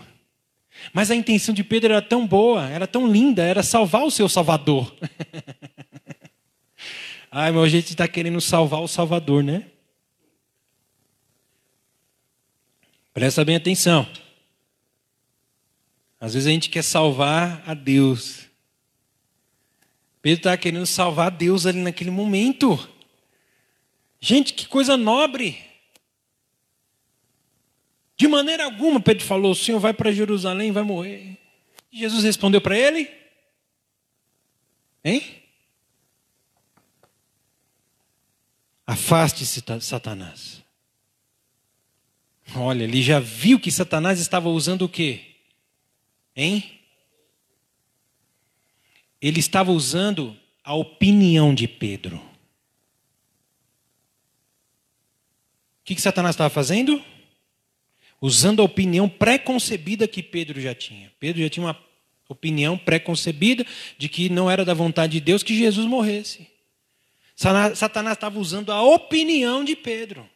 Mas a intenção de Pedro era tão boa, era tão linda, era salvar o seu Salvador. Ai, mas a gente está querendo salvar o Salvador, né? Presta bem atenção. Às vezes a gente quer salvar a Deus. Pedro estava querendo salvar a Deus ali naquele momento. Gente, que coisa nobre. De maneira alguma, Pedro falou: o Senhor vai para Jerusalém e vai morrer. E Jesus respondeu para ele: Hein? Afaste-se, Satanás. Olha, ele já viu que Satanás estava usando o quê? Hein? Ele estava usando a opinião de Pedro. O que, que Satanás estava fazendo? usando a opinião pré-concebida que Pedro já tinha. Pedro já tinha uma opinião pré-concebida de que não era da vontade de Deus que Jesus morresse. Satanás estava usando a opinião de Pedro.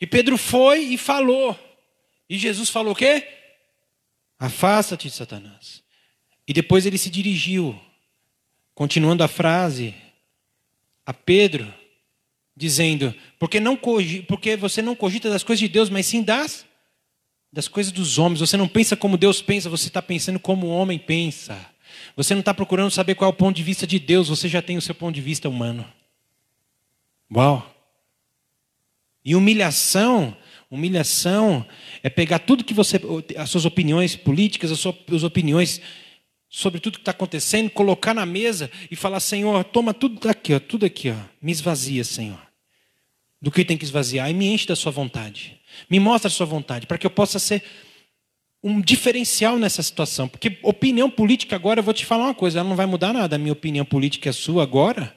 E Pedro foi e falou. E Jesus falou o quê? Afasta-te de Satanás. E depois ele se dirigiu, continuando a frase, a Pedro, dizendo: porque, não, porque você não cogita das coisas de Deus, mas sim das, das coisas dos homens. Você não pensa como Deus pensa, você está pensando como o homem pensa. Você não está procurando saber qual é o ponto de vista de Deus, você já tem o seu ponto de vista humano. Uau! E humilhação, humilhação é pegar tudo que você, as suas opiniões políticas, as suas opiniões sobre tudo que está acontecendo, colocar na mesa e falar: Senhor, toma tudo aqui, ó, tudo aqui, ó, me esvazia, Senhor do que tem que esvaziar e me enche da sua vontade. Me mostra a sua vontade, para que eu possa ser um diferencial nessa situação. Porque opinião política agora, eu vou te falar uma coisa, ela não vai mudar nada. A minha opinião política é sua agora,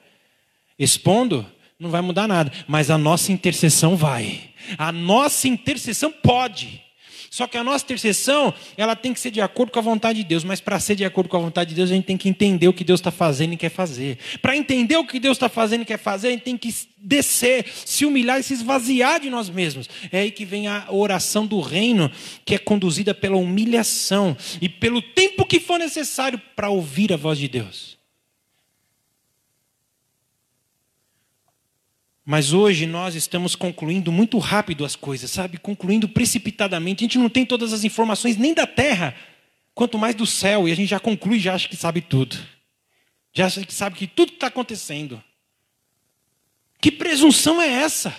expondo, não vai mudar nada. Mas a nossa intercessão vai. A nossa intercessão pode. Só que a nossa intercessão, ela tem que ser de acordo com a vontade de Deus. Mas para ser de acordo com a vontade de Deus, a gente tem que entender o que Deus está fazendo e quer fazer. Para entender o que Deus está fazendo e quer fazer, a gente tem que descer, se humilhar e se esvaziar de nós mesmos. É aí que vem a oração do reino, que é conduzida pela humilhação e pelo tempo que for necessário para ouvir a voz de Deus. Mas hoje nós estamos concluindo muito rápido as coisas, sabe? Concluindo precipitadamente. A gente não tem todas as informações nem da terra, quanto mais do céu, e a gente já conclui, já acha que sabe tudo. Já acha que sabe que tudo está acontecendo. Que presunção é essa?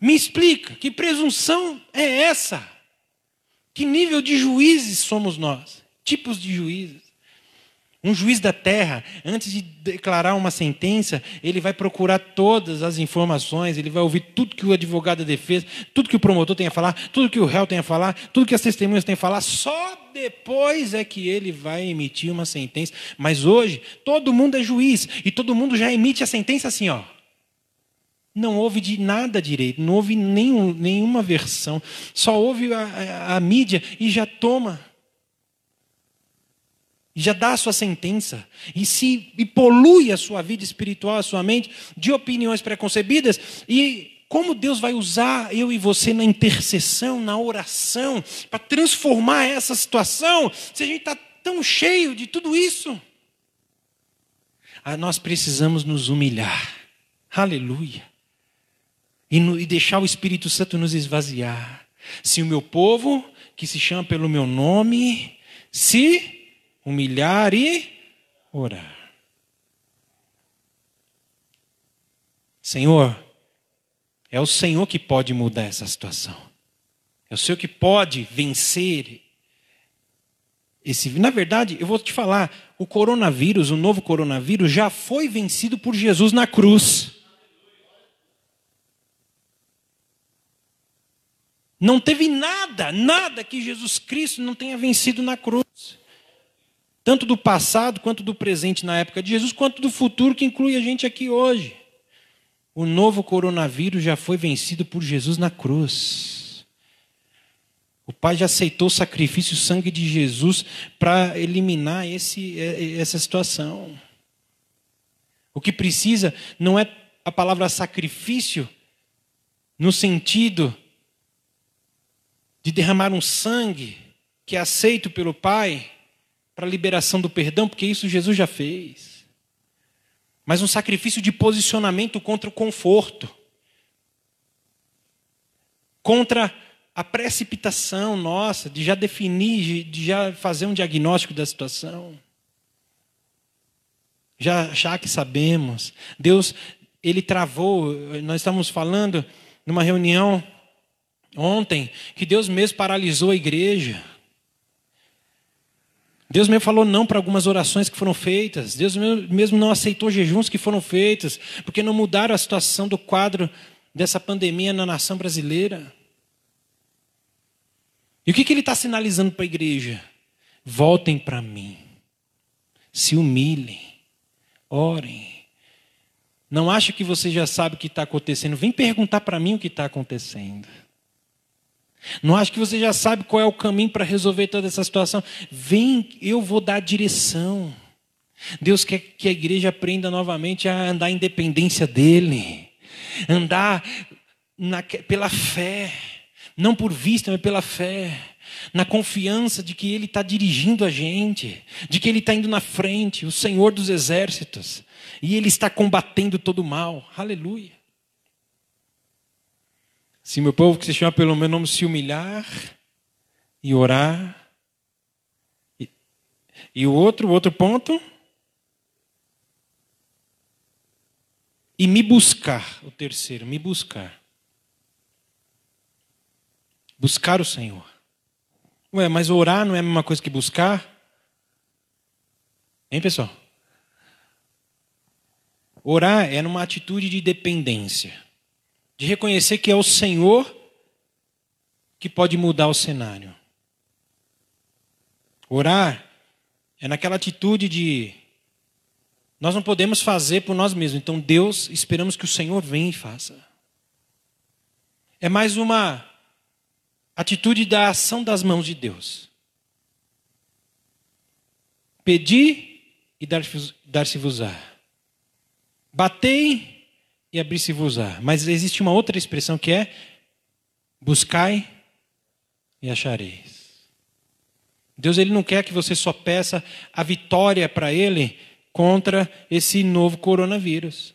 Me explica, que presunção é essa? Que nível de juízes somos nós? Tipos de juízes. Um juiz da terra, antes de declarar uma sentença, ele vai procurar todas as informações, ele vai ouvir tudo que o advogado da defesa, tudo que o promotor tem a falar, tudo que o réu tem a falar, tudo que as testemunhas têm a falar, só depois é que ele vai emitir uma sentença. Mas hoje, todo mundo é juiz e todo mundo já emite a sentença assim, ó. Não houve de nada direito, não houve nenhum, nenhuma versão, só houve a, a, a mídia e já toma já dá a sua sentença e se e polui a sua vida espiritual, a sua mente de opiniões preconcebidas e como Deus vai usar eu e você na intercessão, na oração, para transformar essa situação, se a gente está tão cheio de tudo isso? Ah, nós precisamos nos humilhar, aleluia, e, no, e deixar o Espírito Santo nos esvaziar. Se o meu povo, que se chama pelo meu nome, se humilhar e orar. Senhor, é o Senhor que pode mudar essa situação. É o Senhor que pode vencer esse. Na verdade, eu vou te falar: o coronavírus, o novo coronavírus, já foi vencido por Jesus na cruz. Não teve nada, nada que Jesus Cristo não tenha vencido na cruz tanto do passado quanto do presente na época de Jesus, quanto do futuro que inclui a gente aqui hoje. O novo coronavírus já foi vencido por Jesus na cruz. O Pai já aceitou o sacrifício, o sangue de Jesus para eliminar esse, essa situação. O que precisa não é a palavra sacrifício no sentido de derramar um sangue que é aceito pelo Pai, para a liberação do perdão, porque isso Jesus já fez. Mas um sacrifício de posicionamento contra o conforto, contra a precipitação nossa, de já definir, de já fazer um diagnóstico da situação. Já achar que sabemos. Deus, Ele travou, nós estamos falando numa reunião ontem, que Deus mesmo paralisou a igreja. Deus mesmo falou não para algumas orações que foram feitas. Deus mesmo não aceitou jejuns que foram feitos, porque não mudaram a situação do quadro dessa pandemia na nação brasileira. E o que, que ele está sinalizando para a igreja? Voltem para mim, se humilhem, orem. Não acho que você já sabe o que está acontecendo. Vem perguntar para mim o que está acontecendo. Não acho que você já sabe qual é o caminho para resolver toda essa situação. Vem, eu vou dar direção. Deus quer que a igreja aprenda novamente a andar em dependência dEle, andar na, pela fé, não por vista, mas pela fé, na confiança de que Ele está dirigindo a gente, de que Ele está indo na frente, o Senhor dos exércitos, e Ele está combatendo todo o mal. Aleluia. Se meu povo que se chama pelo meu nome se humilhar e orar. E, e o outro, o outro ponto. E me buscar, o terceiro, me buscar. Buscar o Senhor. Ué, mas orar não é a mesma coisa que buscar? Hein, pessoal? Orar é numa atitude de dependência de reconhecer que é o Senhor que pode mudar o cenário. Orar é naquela atitude de nós não podemos fazer por nós mesmos, então Deus, esperamos que o Senhor venha e faça. É mais uma atitude da ação das mãos de Deus. Pedi e dar-se-vos-á. Batei e abrir-se-vos-á. Mas existe uma outra expressão que é buscai e achareis. Deus ele não quer que você só peça a vitória para ele contra esse novo coronavírus.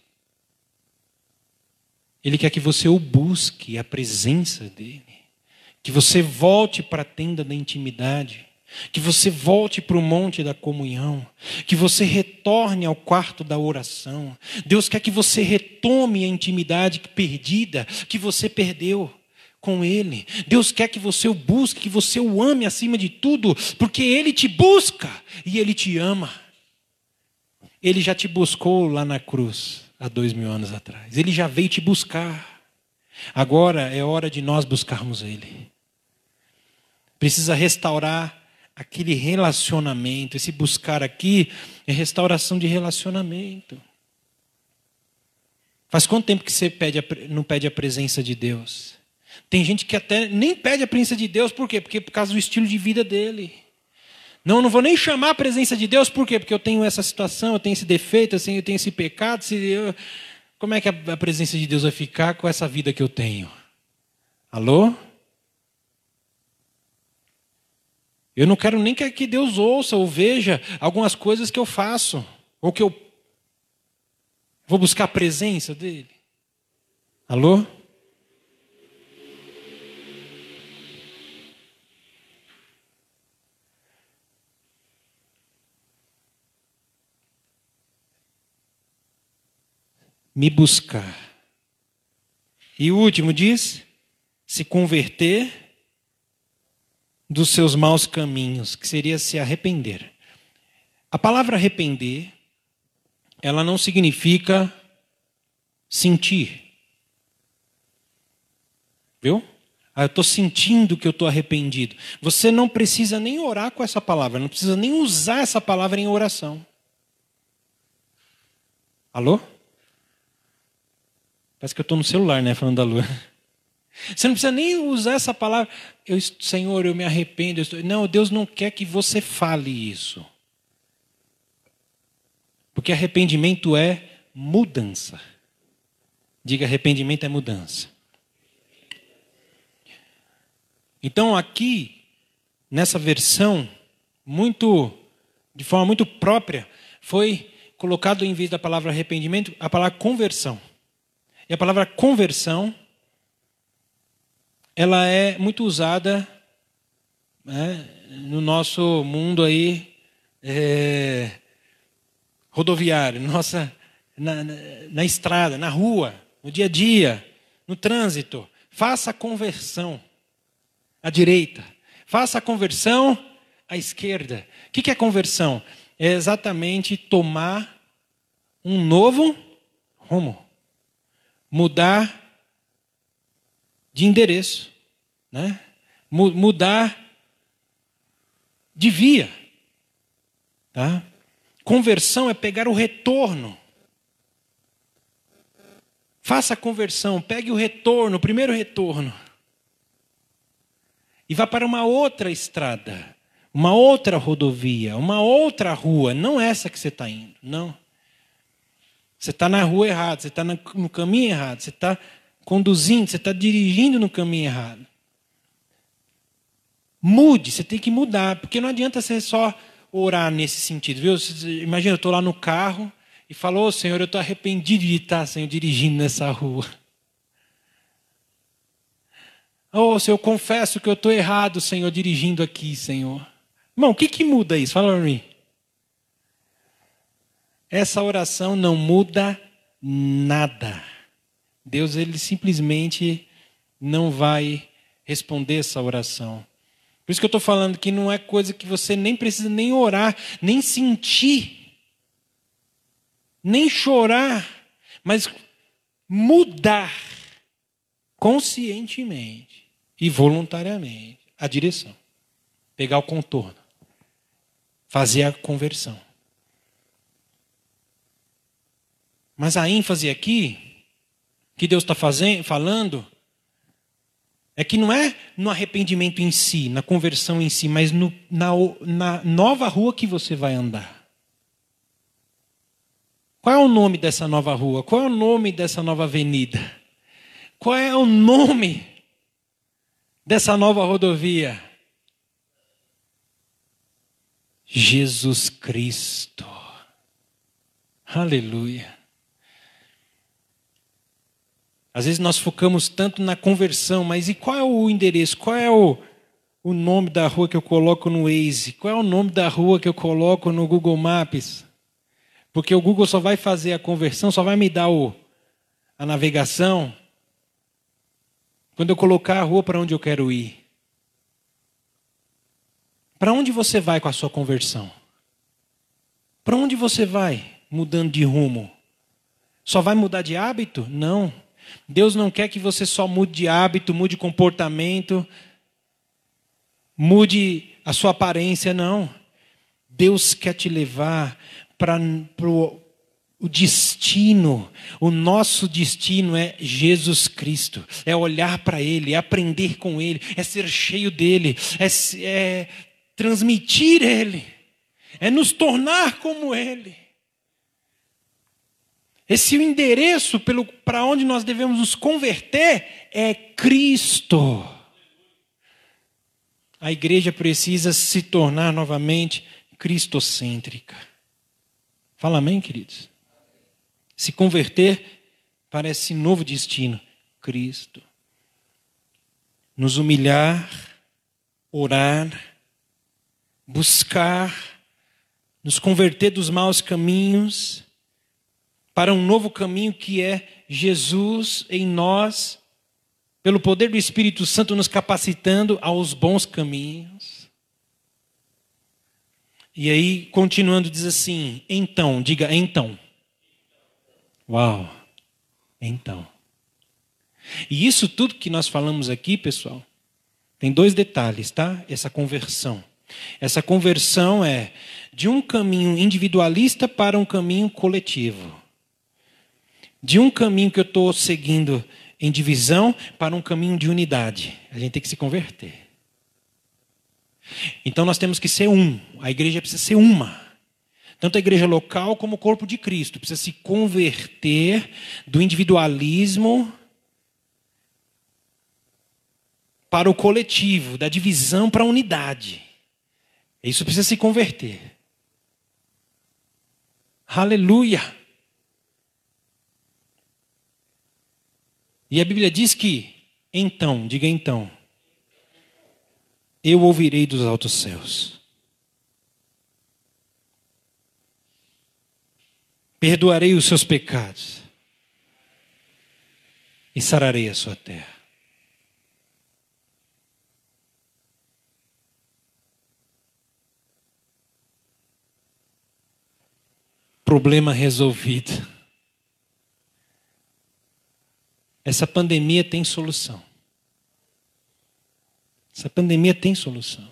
Ele quer que você o busque a presença dele, que você volte para a tenda da intimidade, que você volte para o monte da comunhão, que você retorne ao quarto da oração. Deus quer que você retome a intimidade perdida que você perdeu com Ele. Deus quer que você o busque, que você o ame acima de tudo, porque Ele te busca e Ele te ama. Ele já te buscou lá na cruz há dois mil anos atrás. Ele já veio te buscar. Agora é hora de nós buscarmos Ele. Precisa restaurar aquele relacionamento. Esse buscar aqui é restauração de relacionamento. Faz quanto tempo que você pede a, não pede a presença de Deus? Tem gente que até nem pede a presença de Deus, por quê? Porque por causa do estilo de vida dele. Não, não vou nem chamar a presença de Deus, por quê? Porque eu tenho essa situação, eu tenho esse defeito, eu tenho esse pecado. Eu... Como é que a presença de Deus vai ficar com essa vida que eu tenho? Alô? Eu não quero nem que Deus ouça ou veja algumas coisas que eu faço, ou que eu vou buscar a presença dele. Alô? Me buscar. E o último diz: se converter dos seus maus caminhos, que seria se arrepender. A palavra arrepender, ela não significa sentir. Viu? Ah, eu estou sentindo que eu estou arrependido. Você não precisa nem orar com essa palavra, não precisa nem usar essa palavra em oração. Alô? Parece que eu estou no celular, né? Falando da lua. Você não precisa nem usar essa palavra, eu, Senhor, eu me arrependo. Eu estou... Não, Deus não quer que você fale isso. Porque arrependimento é mudança. Diga, arrependimento é mudança. Então, aqui, nessa versão, muito, de forma muito própria, foi colocado em vez da palavra arrependimento, a palavra conversão. E a palavra conversão ela é muito usada né, no nosso mundo aí é, rodoviário, nossa, na, na, na estrada, na rua, no dia a dia, no trânsito. Faça a conversão à direita, faça a conversão à esquerda. O que é conversão? É exatamente tomar um novo rumo, mudar de endereço, né? mudar de via. Tá? Conversão é pegar o retorno. Faça a conversão, pegue o retorno, o primeiro retorno. E vá para uma outra estrada, uma outra rodovia, uma outra rua, não essa que você está indo, não. Você está na rua errada, você está no caminho errado, você está conduzindo, você está dirigindo no caminho errado. Mude, você tem que mudar, porque não adianta você só orar nesse sentido, viu? Imagina, eu estou lá no carro e falou, oh, Senhor, eu estou arrependido de estar, Senhor, dirigindo nessa rua. Oh, Senhor, eu confesso que eu estou errado, Senhor, dirigindo aqui, Senhor. Irmão, o que, que muda isso? Fala para mim. Essa oração não muda nada. Deus ele simplesmente não vai responder essa oração. Por isso que eu estou falando que não é coisa que você nem precisa nem orar, nem sentir, nem chorar, mas mudar conscientemente e voluntariamente a direção. Pegar o contorno. Fazer a conversão. Mas a ênfase aqui que Deus está falando é que não é no arrependimento em si, na conversão em si, mas no, na, na nova rua que você vai andar. Qual é o nome dessa nova rua? Qual é o nome dessa nova avenida? Qual é o nome dessa nova rodovia? Jesus Cristo. Aleluia. Às vezes nós focamos tanto na conversão, mas e qual é o endereço? Qual é o, o nome da rua que eu coloco no Waze? Qual é o nome da rua que eu coloco no Google Maps? Porque o Google só vai fazer a conversão, só vai me dar o, a navegação quando eu colocar a rua para onde eu quero ir. Para onde você vai com a sua conversão? Para onde você vai? mudando de rumo. Só vai mudar de hábito? Não. Deus não quer que você só mude de hábito, mude de comportamento, mude a sua aparência, não. Deus quer te levar para o destino, o nosso destino é Jesus Cristo, é olhar para Ele, é aprender com Ele, é ser cheio dEle, é, é transmitir Ele, é nos tornar como Ele. Esse endereço para onde nós devemos nos converter é Cristo. A igreja precisa se tornar novamente cristocêntrica. Fala amém, queridos? Se converter para esse novo destino, Cristo. Nos humilhar, orar, buscar, nos converter dos maus caminhos para um novo caminho que é Jesus em nós, pelo poder do Espírito Santo nos capacitando aos bons caminhos. E aí, continuando, diz assim: então, diga então. Uau! Então. E isso tudo que nós falamos aqui, pessoal, tem dois detalhes, tá? Essa conversão. Essa conversão é de um caminho individualista para um caminho coletivo. De um caminho que eu estou seguindo em divisão para um caminho de unidade. A gente tem que se converter. Então nós temos que ser um. A igreja precisa ser uma. Tanto a igreja local como o corpo de Cristo precisa se converter do individualismo para o coletivo, da divisão para a unidade. Isso precisa se converter. Aleluia! E a Bíblia diz que, então, diga então, eu ouvirei dos altos céus. perdoarei os seus pecados e sararei a sua terra. Problema resolvido. Essa pandemia tem solução. Essa pandemia tem solução.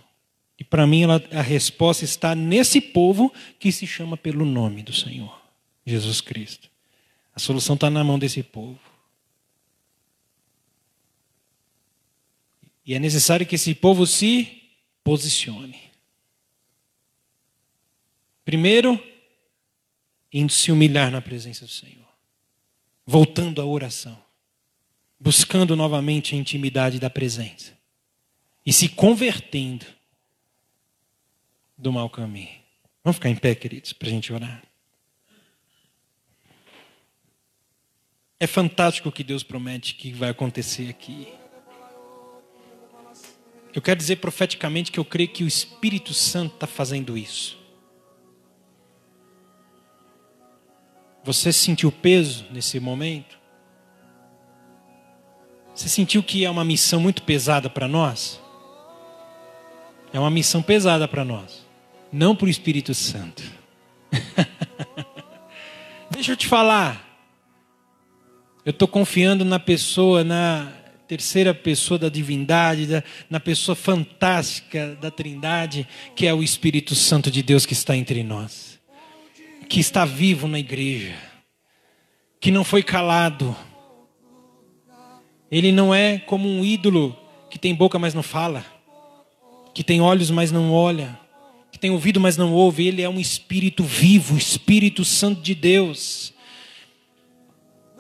E para mim ela, a resposta está nesse povo que se chama pelo nome do Senhor. Jesus Cristo. A solução está na mão desse povo. E é necessário que esse povo se posicione. Primeiro, indo se humilhar na presença do Senhor, voltando à oração, buscando novamente a intimidade da presença e se convertendo do mau caminho. Vamos ficar em pé, queridos, para a gente orar. É fantástico o que Deus promete que vai acontecer aqui. Eu quero dizer profeticamente que eu creio que o Espírito Santo está fazendo isso. Você sentiu peso nesse momento? Você sentiu que é uma missão muito pesada para nós? É uma missão pesada para nós, não para o Espírito Santo. Deixa eu te falar. Eu estou confiando na pessoa, na terceira pessoa da divindade, na pessoa fantástica da Trindade, que é o Espírito Santo de Deus que está entre nós, que está vivo na igreja, que não foi calado. Ele não é como um ídolo que tem boca, mas não fala, que tem olhos, mas não olha, que tem ouvido, mas não ouve. Ele é um Espírito vivo, Espírito Santo de Deus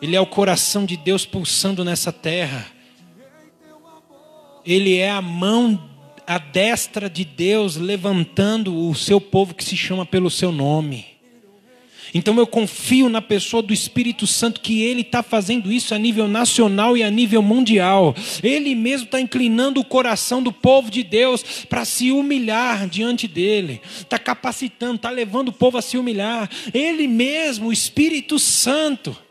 ele é o coração de Deus pulsando nessa terra. Ele é a mão, a destra de Deus levantando o seu povo que se chama pelo seu nome. Então eu confio na pessoa do Espírito Santo que ele está fazendo isso a nível nacional e a nível mundial. Ele mesmo está inclinando o coração do povo de Deus para se humilhar diante dele. Está capacitando, está levando o povo a se humilhar. Ele mesmo, o Espírito Santo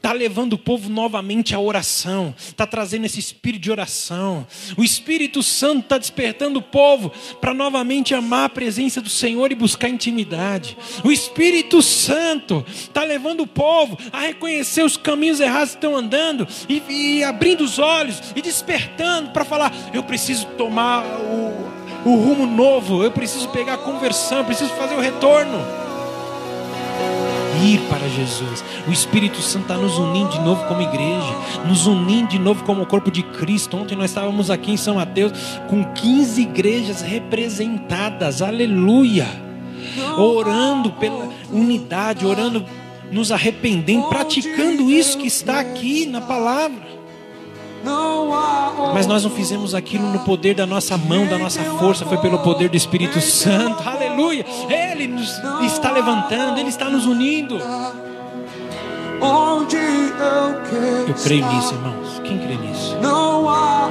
está levando o povo novamente à oração, está trazendo esse espírito de oração. O Espírito Santo está despertando o povo para novamente amar a presença do Senhor e buscar intimidade. O Espírito Santo está levando o povo a reconhecer os caminhos errados que estão andando e, e abrindo os olhos e despertando para falar: eu preciso tomar o, o rumo novo, eu preciso pegar a conversão, eu preciso fazer o retorno ir para Jesus. O Espírito Santo está nos unindo de novo como igreja, nos unindo de novo como corpo de Cristo. Ontem nós estávamos aqui em São Mateus com 15 igrejas representadas, aleluia, orando pela unidade, orando, nos arrependendo, praticando isso que está aqui na palavra. Mas nós não fizemos aquilo no poder da nossa mão, da nossa força, foi pelo poder do Espírito Santo. Aleluia! Ele nos está levantando, ele está nos unindo. Eu creio nisso, irmãos. Quem crê nisso?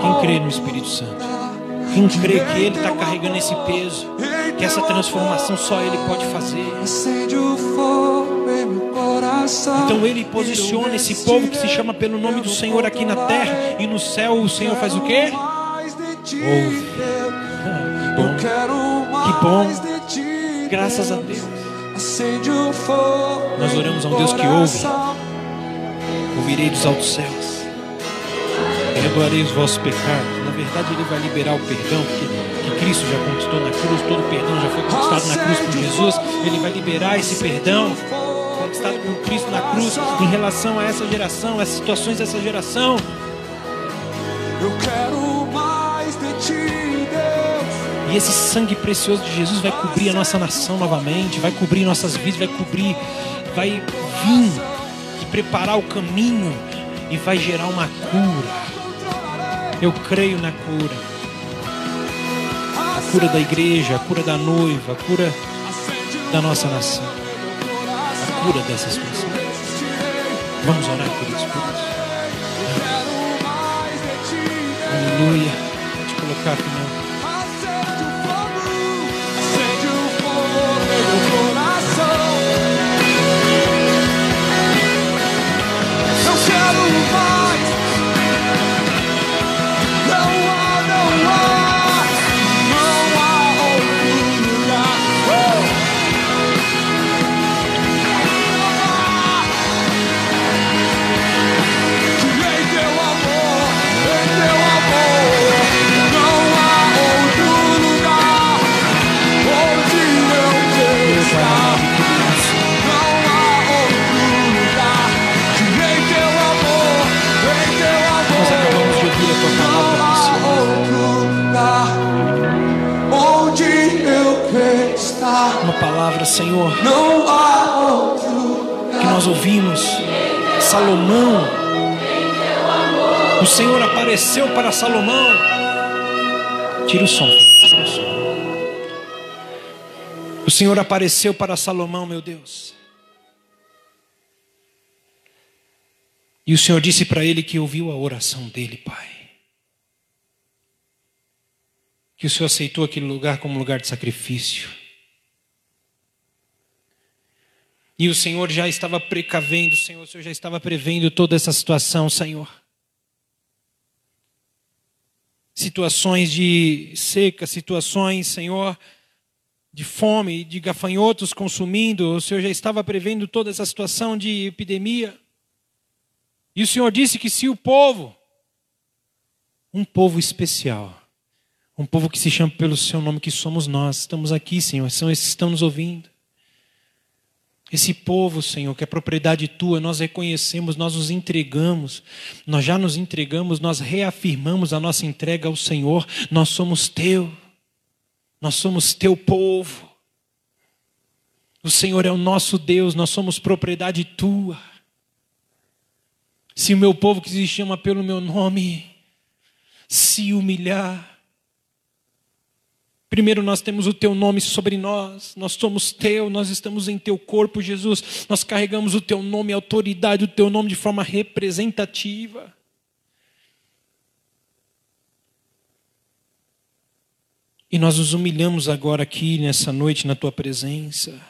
Quem crê no Espírito Santo? Quem crê que Ele está carregando esse peso, que essa transformação só Ele pode fazer. Então ele posiciona esse povo que se chama pelo nome do Senhor aqui na terra e no céu o Senhor faz o quê? Ouve. Bom. Que bom. Graças a Deus. Nós oramos a um Deus que ouve. Ouvirei dos altos céus. Perdoarei os vossos pecados. Na verdade, Ele vai liberar o perdão, porque que Cristo já conquistou na cruz, todo o perdão já foi conquistado na cruz por Jesus. Ele vai liberar esse perdão conquistado por Cristo na cruz em relação a essa geração, as situações dessa geração. Eu quero mais de ti, Deus. E esse sangue precioso de Jesus vai cobrir a nossa nação novamente, vai cobrir nossas vidas, vai cobrir, vai vir e preparar o caminho e vai gerar uma cura. Eu creio na cura. A cura da igreja, a cura da noiva, a cura da nossa nação cura dessas pessoas. Vamos orar por isso, por isso. Aleluia. Pode colocar aqui Senhor apareceu para Salomão, meu Deus. E o Senhor disse para ele que ouviu a oração dele, Pai. Que o Senhor aceitou aquele lugar como lugar de sacrifício. E o Senhor já estava precavendo, Senhor, o Senhor já estava prevendo toda essa situação, Senhor. Situações de seca, situações, Senhor, de fome, de gafanhotos consumindo, o Senhor já estava prevendo toda essa situação de epidemia. E o Senhor disse que se o povo, um povo especial, um povo que se chama pelo seu nome, que somos nós, estamos aqui, Senhor, são esses que estão nos ouvindo. Esse povo, Senhor, que é propriedade tua, nós reconhecemos, nós nos entregamos, nós já nos entregamos, nós reafirmamos a nossa entrega ao Senhor, nós somos teu, nós somos teu povo. O Senhor é o nosso Deus, nós somos propriedade tua. Se o meu povo que se chama pelo meu nome se humilhar, Primeiro, nós temos o teu nome sobre nós, nós somos teu, nós estamos em teu corpo, Jesus, nós carregamos o teu nome, autoridade do teu nome de forma representativa. E nós nos humilhamos agora aqui nessa noite na tua presença.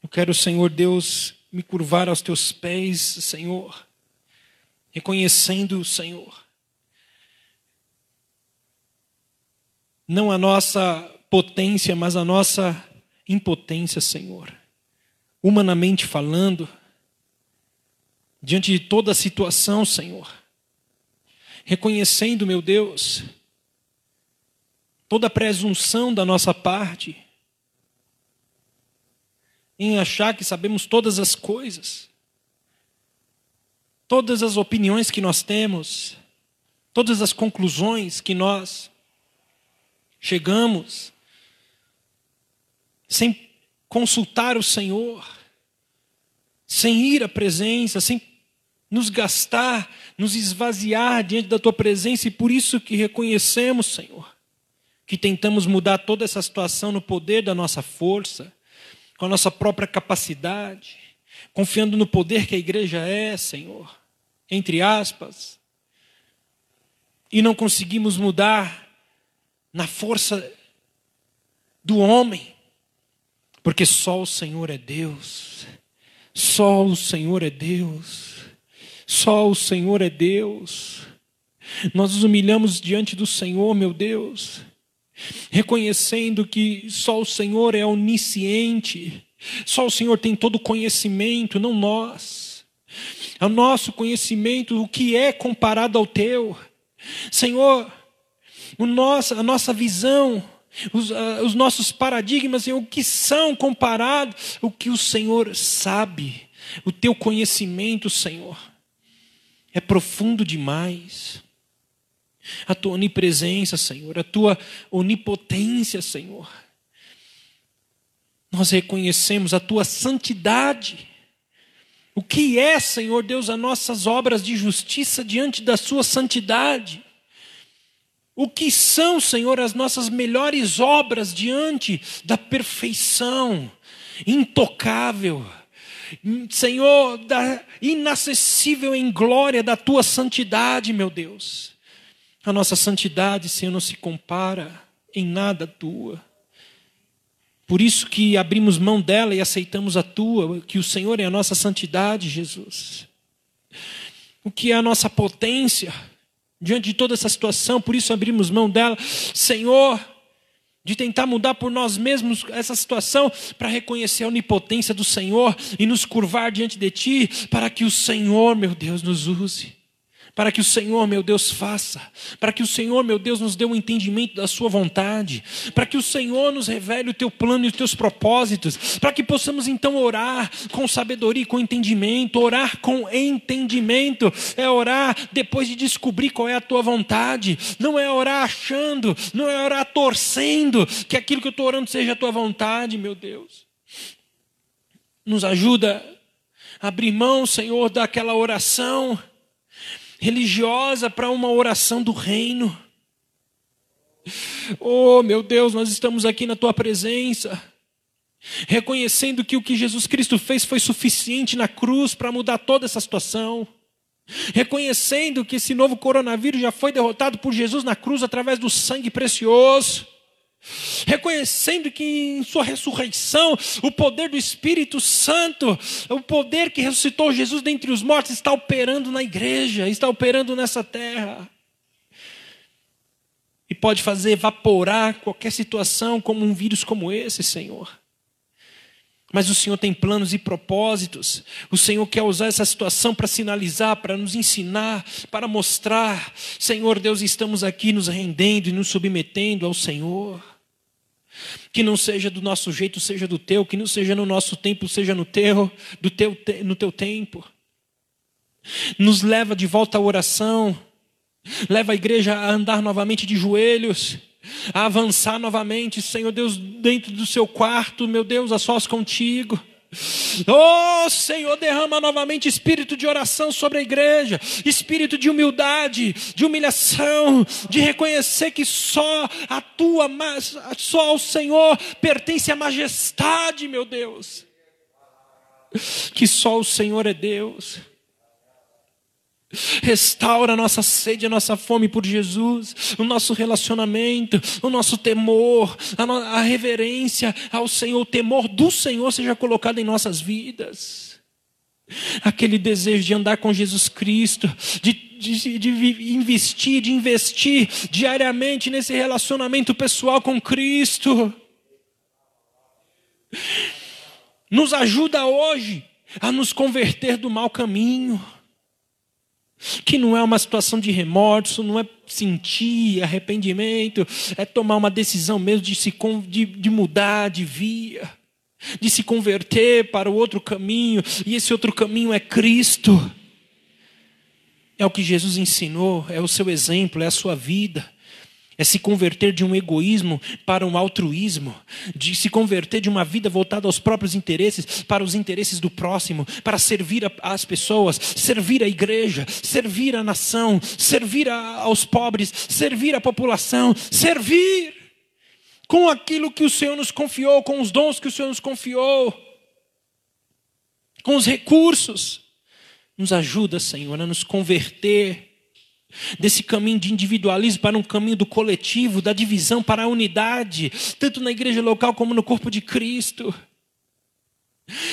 Eu quero, Senhor Deus, me curvar aos teus pés, Senhor, reconhecendo o Senhor. Não a nossa potência, mas a nossa impotência, Senhor. Humanamente falando, diante de toda a situação, Senhor. Reconhecendo, meu Deus, toda presunção da nossa parte, em achar que sabemos todas as coisas, todas as opiniões que nós temos, todas as conclusões que nós chegamos, sem consultar o Senhor, sem ir à presença, sem nos gastar, nos esvaziar diante da tua presença, e por isso que reconhecemos, Senhor, que tentamos mudar toda essa situação no poder da nossa força, com a nossa própria capacidade, confiando no poder que a igreja é, Senhor, entre aspas, e não conseguimos mudar na força do homem, porque só o Senhor é Deus, só o Senhor é Deus, só o Senhor é Deus. Nós nos humilhamos diante do Senhor, meu Deus reconhecendo que só o Senhor é onisciente, só o Senhor tem todo o conhecimento, não nós. É o nosso conhecimento, o que é comparado ao teu. Senhor, o nosso, a nossa visão, os, uh, os nossos paradigmas, Senhor, o que são comparados, o que o Senhor sabe, o teu conhecimento, Senhor, é profundo demais a tua onipresença, Senhor, a tua onipotência, Senhor. Nós reconhecemos a tua santidade. O que é, Senhor Deus, as nossas obras de justiça diante da sua santidade? O que são, Senhor, as nossas melhores obras diante da perfeição intocável? Senhor, da inacessível em glória da tua santidade, meu Deus. A nossa santidade, Senhor, não se compara em nada a tua. Por isso que abrimos mão dela e aceitamos a tua, que o Senhor é a nossa santidade, Jesus. O que é a nossa potência diante de toda essa situação, por isso abrimos mão dela. Senhor, de tentar mudar por nós mesmos essa situação para reconhecer a onipotência do Senhor e nos curvar diante de Ti, para que o Senhor, meu Deus, nos use para que o Senhor, meu Deus, faça, para que o Senhor, meu Deus, nos dê um entendimento da Sua vontade, para que o Senhor nos revele o Teu plano e os Teus propósitos, para que possamos então orar com sabedoria e com entendimento, orar com entendimento, é orar depois de descobrir qual é a Tua vontade, não é orar achando, não é orar torcendo que aquilo que eu estou orando seja a Tua vontade, meu Deus. Nos ajuda a abrir mão, Senhor, daquela oração religiosa para uma oração do reino. Oh, meu Deus, nós estamos aqui na tua presença, reconhecendo que o que Jesus Cristo fez foi suficiente na cruz para mudar toda essa situação. Reconhecendo que esse novo coronavírus já foi derrotado por Jesus na cruz através do sangue precioso reconhecendo que em Sua ressurreição, o poder do Espírito Santo, o poder que ressuscitou Jesus dentre os mortos, está operando na igreja, está operando nessa terra. E pode fazer evaporar qualquer situação, como um vírus como esse, Senhor. Mas o Senhor tem planos e propósitos. O Senhor quer usar essa situação para sinalizar, para nos ensinar, para mostrar: Senhor Deus, estamos aqui nos rendendo e nos submetendo ao Senhor. Que não seja do nosso jeito, seja do teu, que não seja no nosso tempo, seja no teu, do teu, no teu tempo. Nos leva de volta à oração, leva a igreja a andar novamente de joelhos, a avançar novamente, Senhor Deus, dentro do seu quarto, meu Deus, a sós contigo. Oh Senhor, derrama novamente espírito de oração sobre a igreja, espírito de humildade, de humilhação, de reconhecer que só a tua, só ao Senhor pertence a majestade, meu Deus. Que só o Senhor é Deus. Restaura a nossa sede, a nossa fome por Jesus, o nosso relacionamento, o nosso temor, a, no, a reverência ao Senhor, o temor do Senhor seja colocado em nossas vidas. aquele desejo de andar com Jesus Cristo, de, de, de, investir, de investir diariamente nesse relacionamento pessoal com Cristo. Nos ajuda hoje a nos converter do mau caminho. Que não é uma situação de remorso, não é sentir arrependimento, é tomar uma decisão mesmo de, se, de, de mudar de via de se converter para o outro caminho, e esse outro caminho é Cristo. É o que Jesus ensinou, é o seu exemplo, é a sua vida. É se converter de um egoísmo para um altruísmo, de se converter de uma vida voltada aos próprios interesses para os interesses do próximo, para servir as pessoas, servir a igreja, servir a nação, servir aos pobres, servir a população, servir com aquilo que o Senhor nos confiou, com os dons que o Senhor nos confiou, com os recursos. Nos ajuda, Senhor, a nos converter desse caminho de individualismo para um caminho do coletivo, da divisão para a unidade, tanto na igreja local como no corpo de Cristo.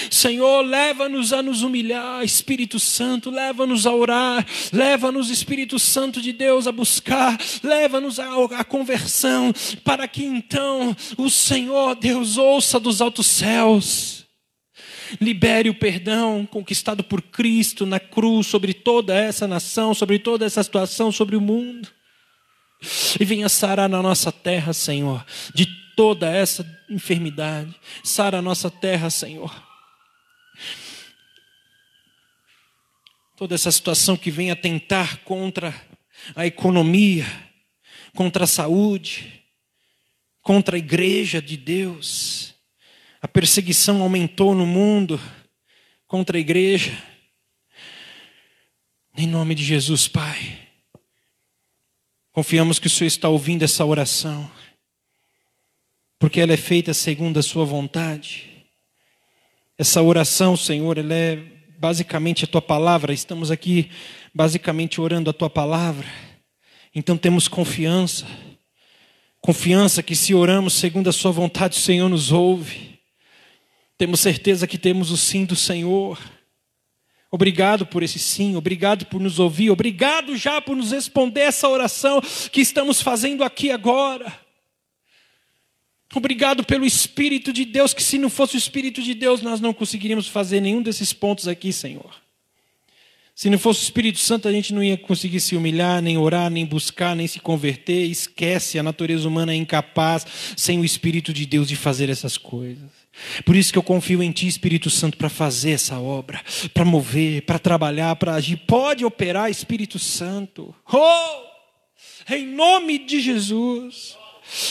Senhor, leva-nos a nos humilhar, Espírito Santo, leva-nos a orar, leva-nos, Espírito Santo de Deus, a buscar, leva-nos à conversão, para que então o Senhor, Deus, ouça dos altos céus, libere o perdão conquistado por Cristo na cruz sobre toda essa nação, sobre toda essa situação, sobre o mundo, e venha sarar na nossa terra, Senhor, de toda essa enfermidade. Sara a nossa terra, Senhor. Toda essa situação que vem atentar contra a economia, contra a saúde, contra a igreja de Deus. A perseguição aumentou no mundo contra a igreja. Em nome de Jesus, Pai. Confiamos que o Senhor está ouvindo essa oração porque ela é feita segundo a Sua vontade. Essa oração, Senhor, ela é basicamente a Tua palavra. Estamos aqui basicamente orando a Tua palavra. Então temos confiança. Confiança que se oramos segundo a Sua vontade, o Senhor nos ouve. Temos certeza que temos o sim do Senhor. Obrigado por esse sim, obrigado por nos ouvir, obrigado já por nos responder essa oração que estamos fazendo aqui agora. Obrigado pelo Espírito de Deus, que se não fosse o Espírito de Deus, nós não conseguiríamos fazer nenhum desses pontos aqui, Senhor. Se não fosse o Espírito Santo, a gente não ia conseguir se humilhar, nem orar, nem buscar, nem se converter. Esquece, a natureza humana é incapaz, sem o Espírito de Deus, de fazer essas coisas. Por isso que eu confio em Ti, Espírito Santo, para fazer essa obra, para mover, para trabalhar, para agir. Pode operar, Espírito Santo. Oh! Em nome de Jesus.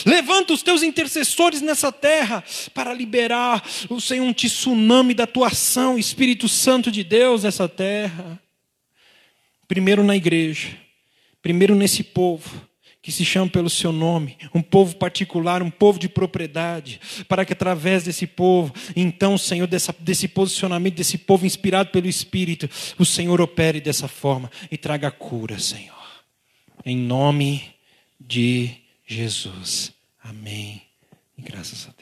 Levanta os teus intercessores nessa terra para liberar o Senhor um tsunami da tua ação, Espírito Santo de Deus nessa terra. Primeiro na igreja, primeiro nesse povo que se chama pelo seu nome, um povo particular, um povo de propriedade, para que através desse povo, então, Senhor, dessa, desse posicionamento, desse povo inspirado pelo Espírito, o Senhor opere dessa forma e traga cura, Senhor. Em nome de Jesus. Amém. E graças a Deus.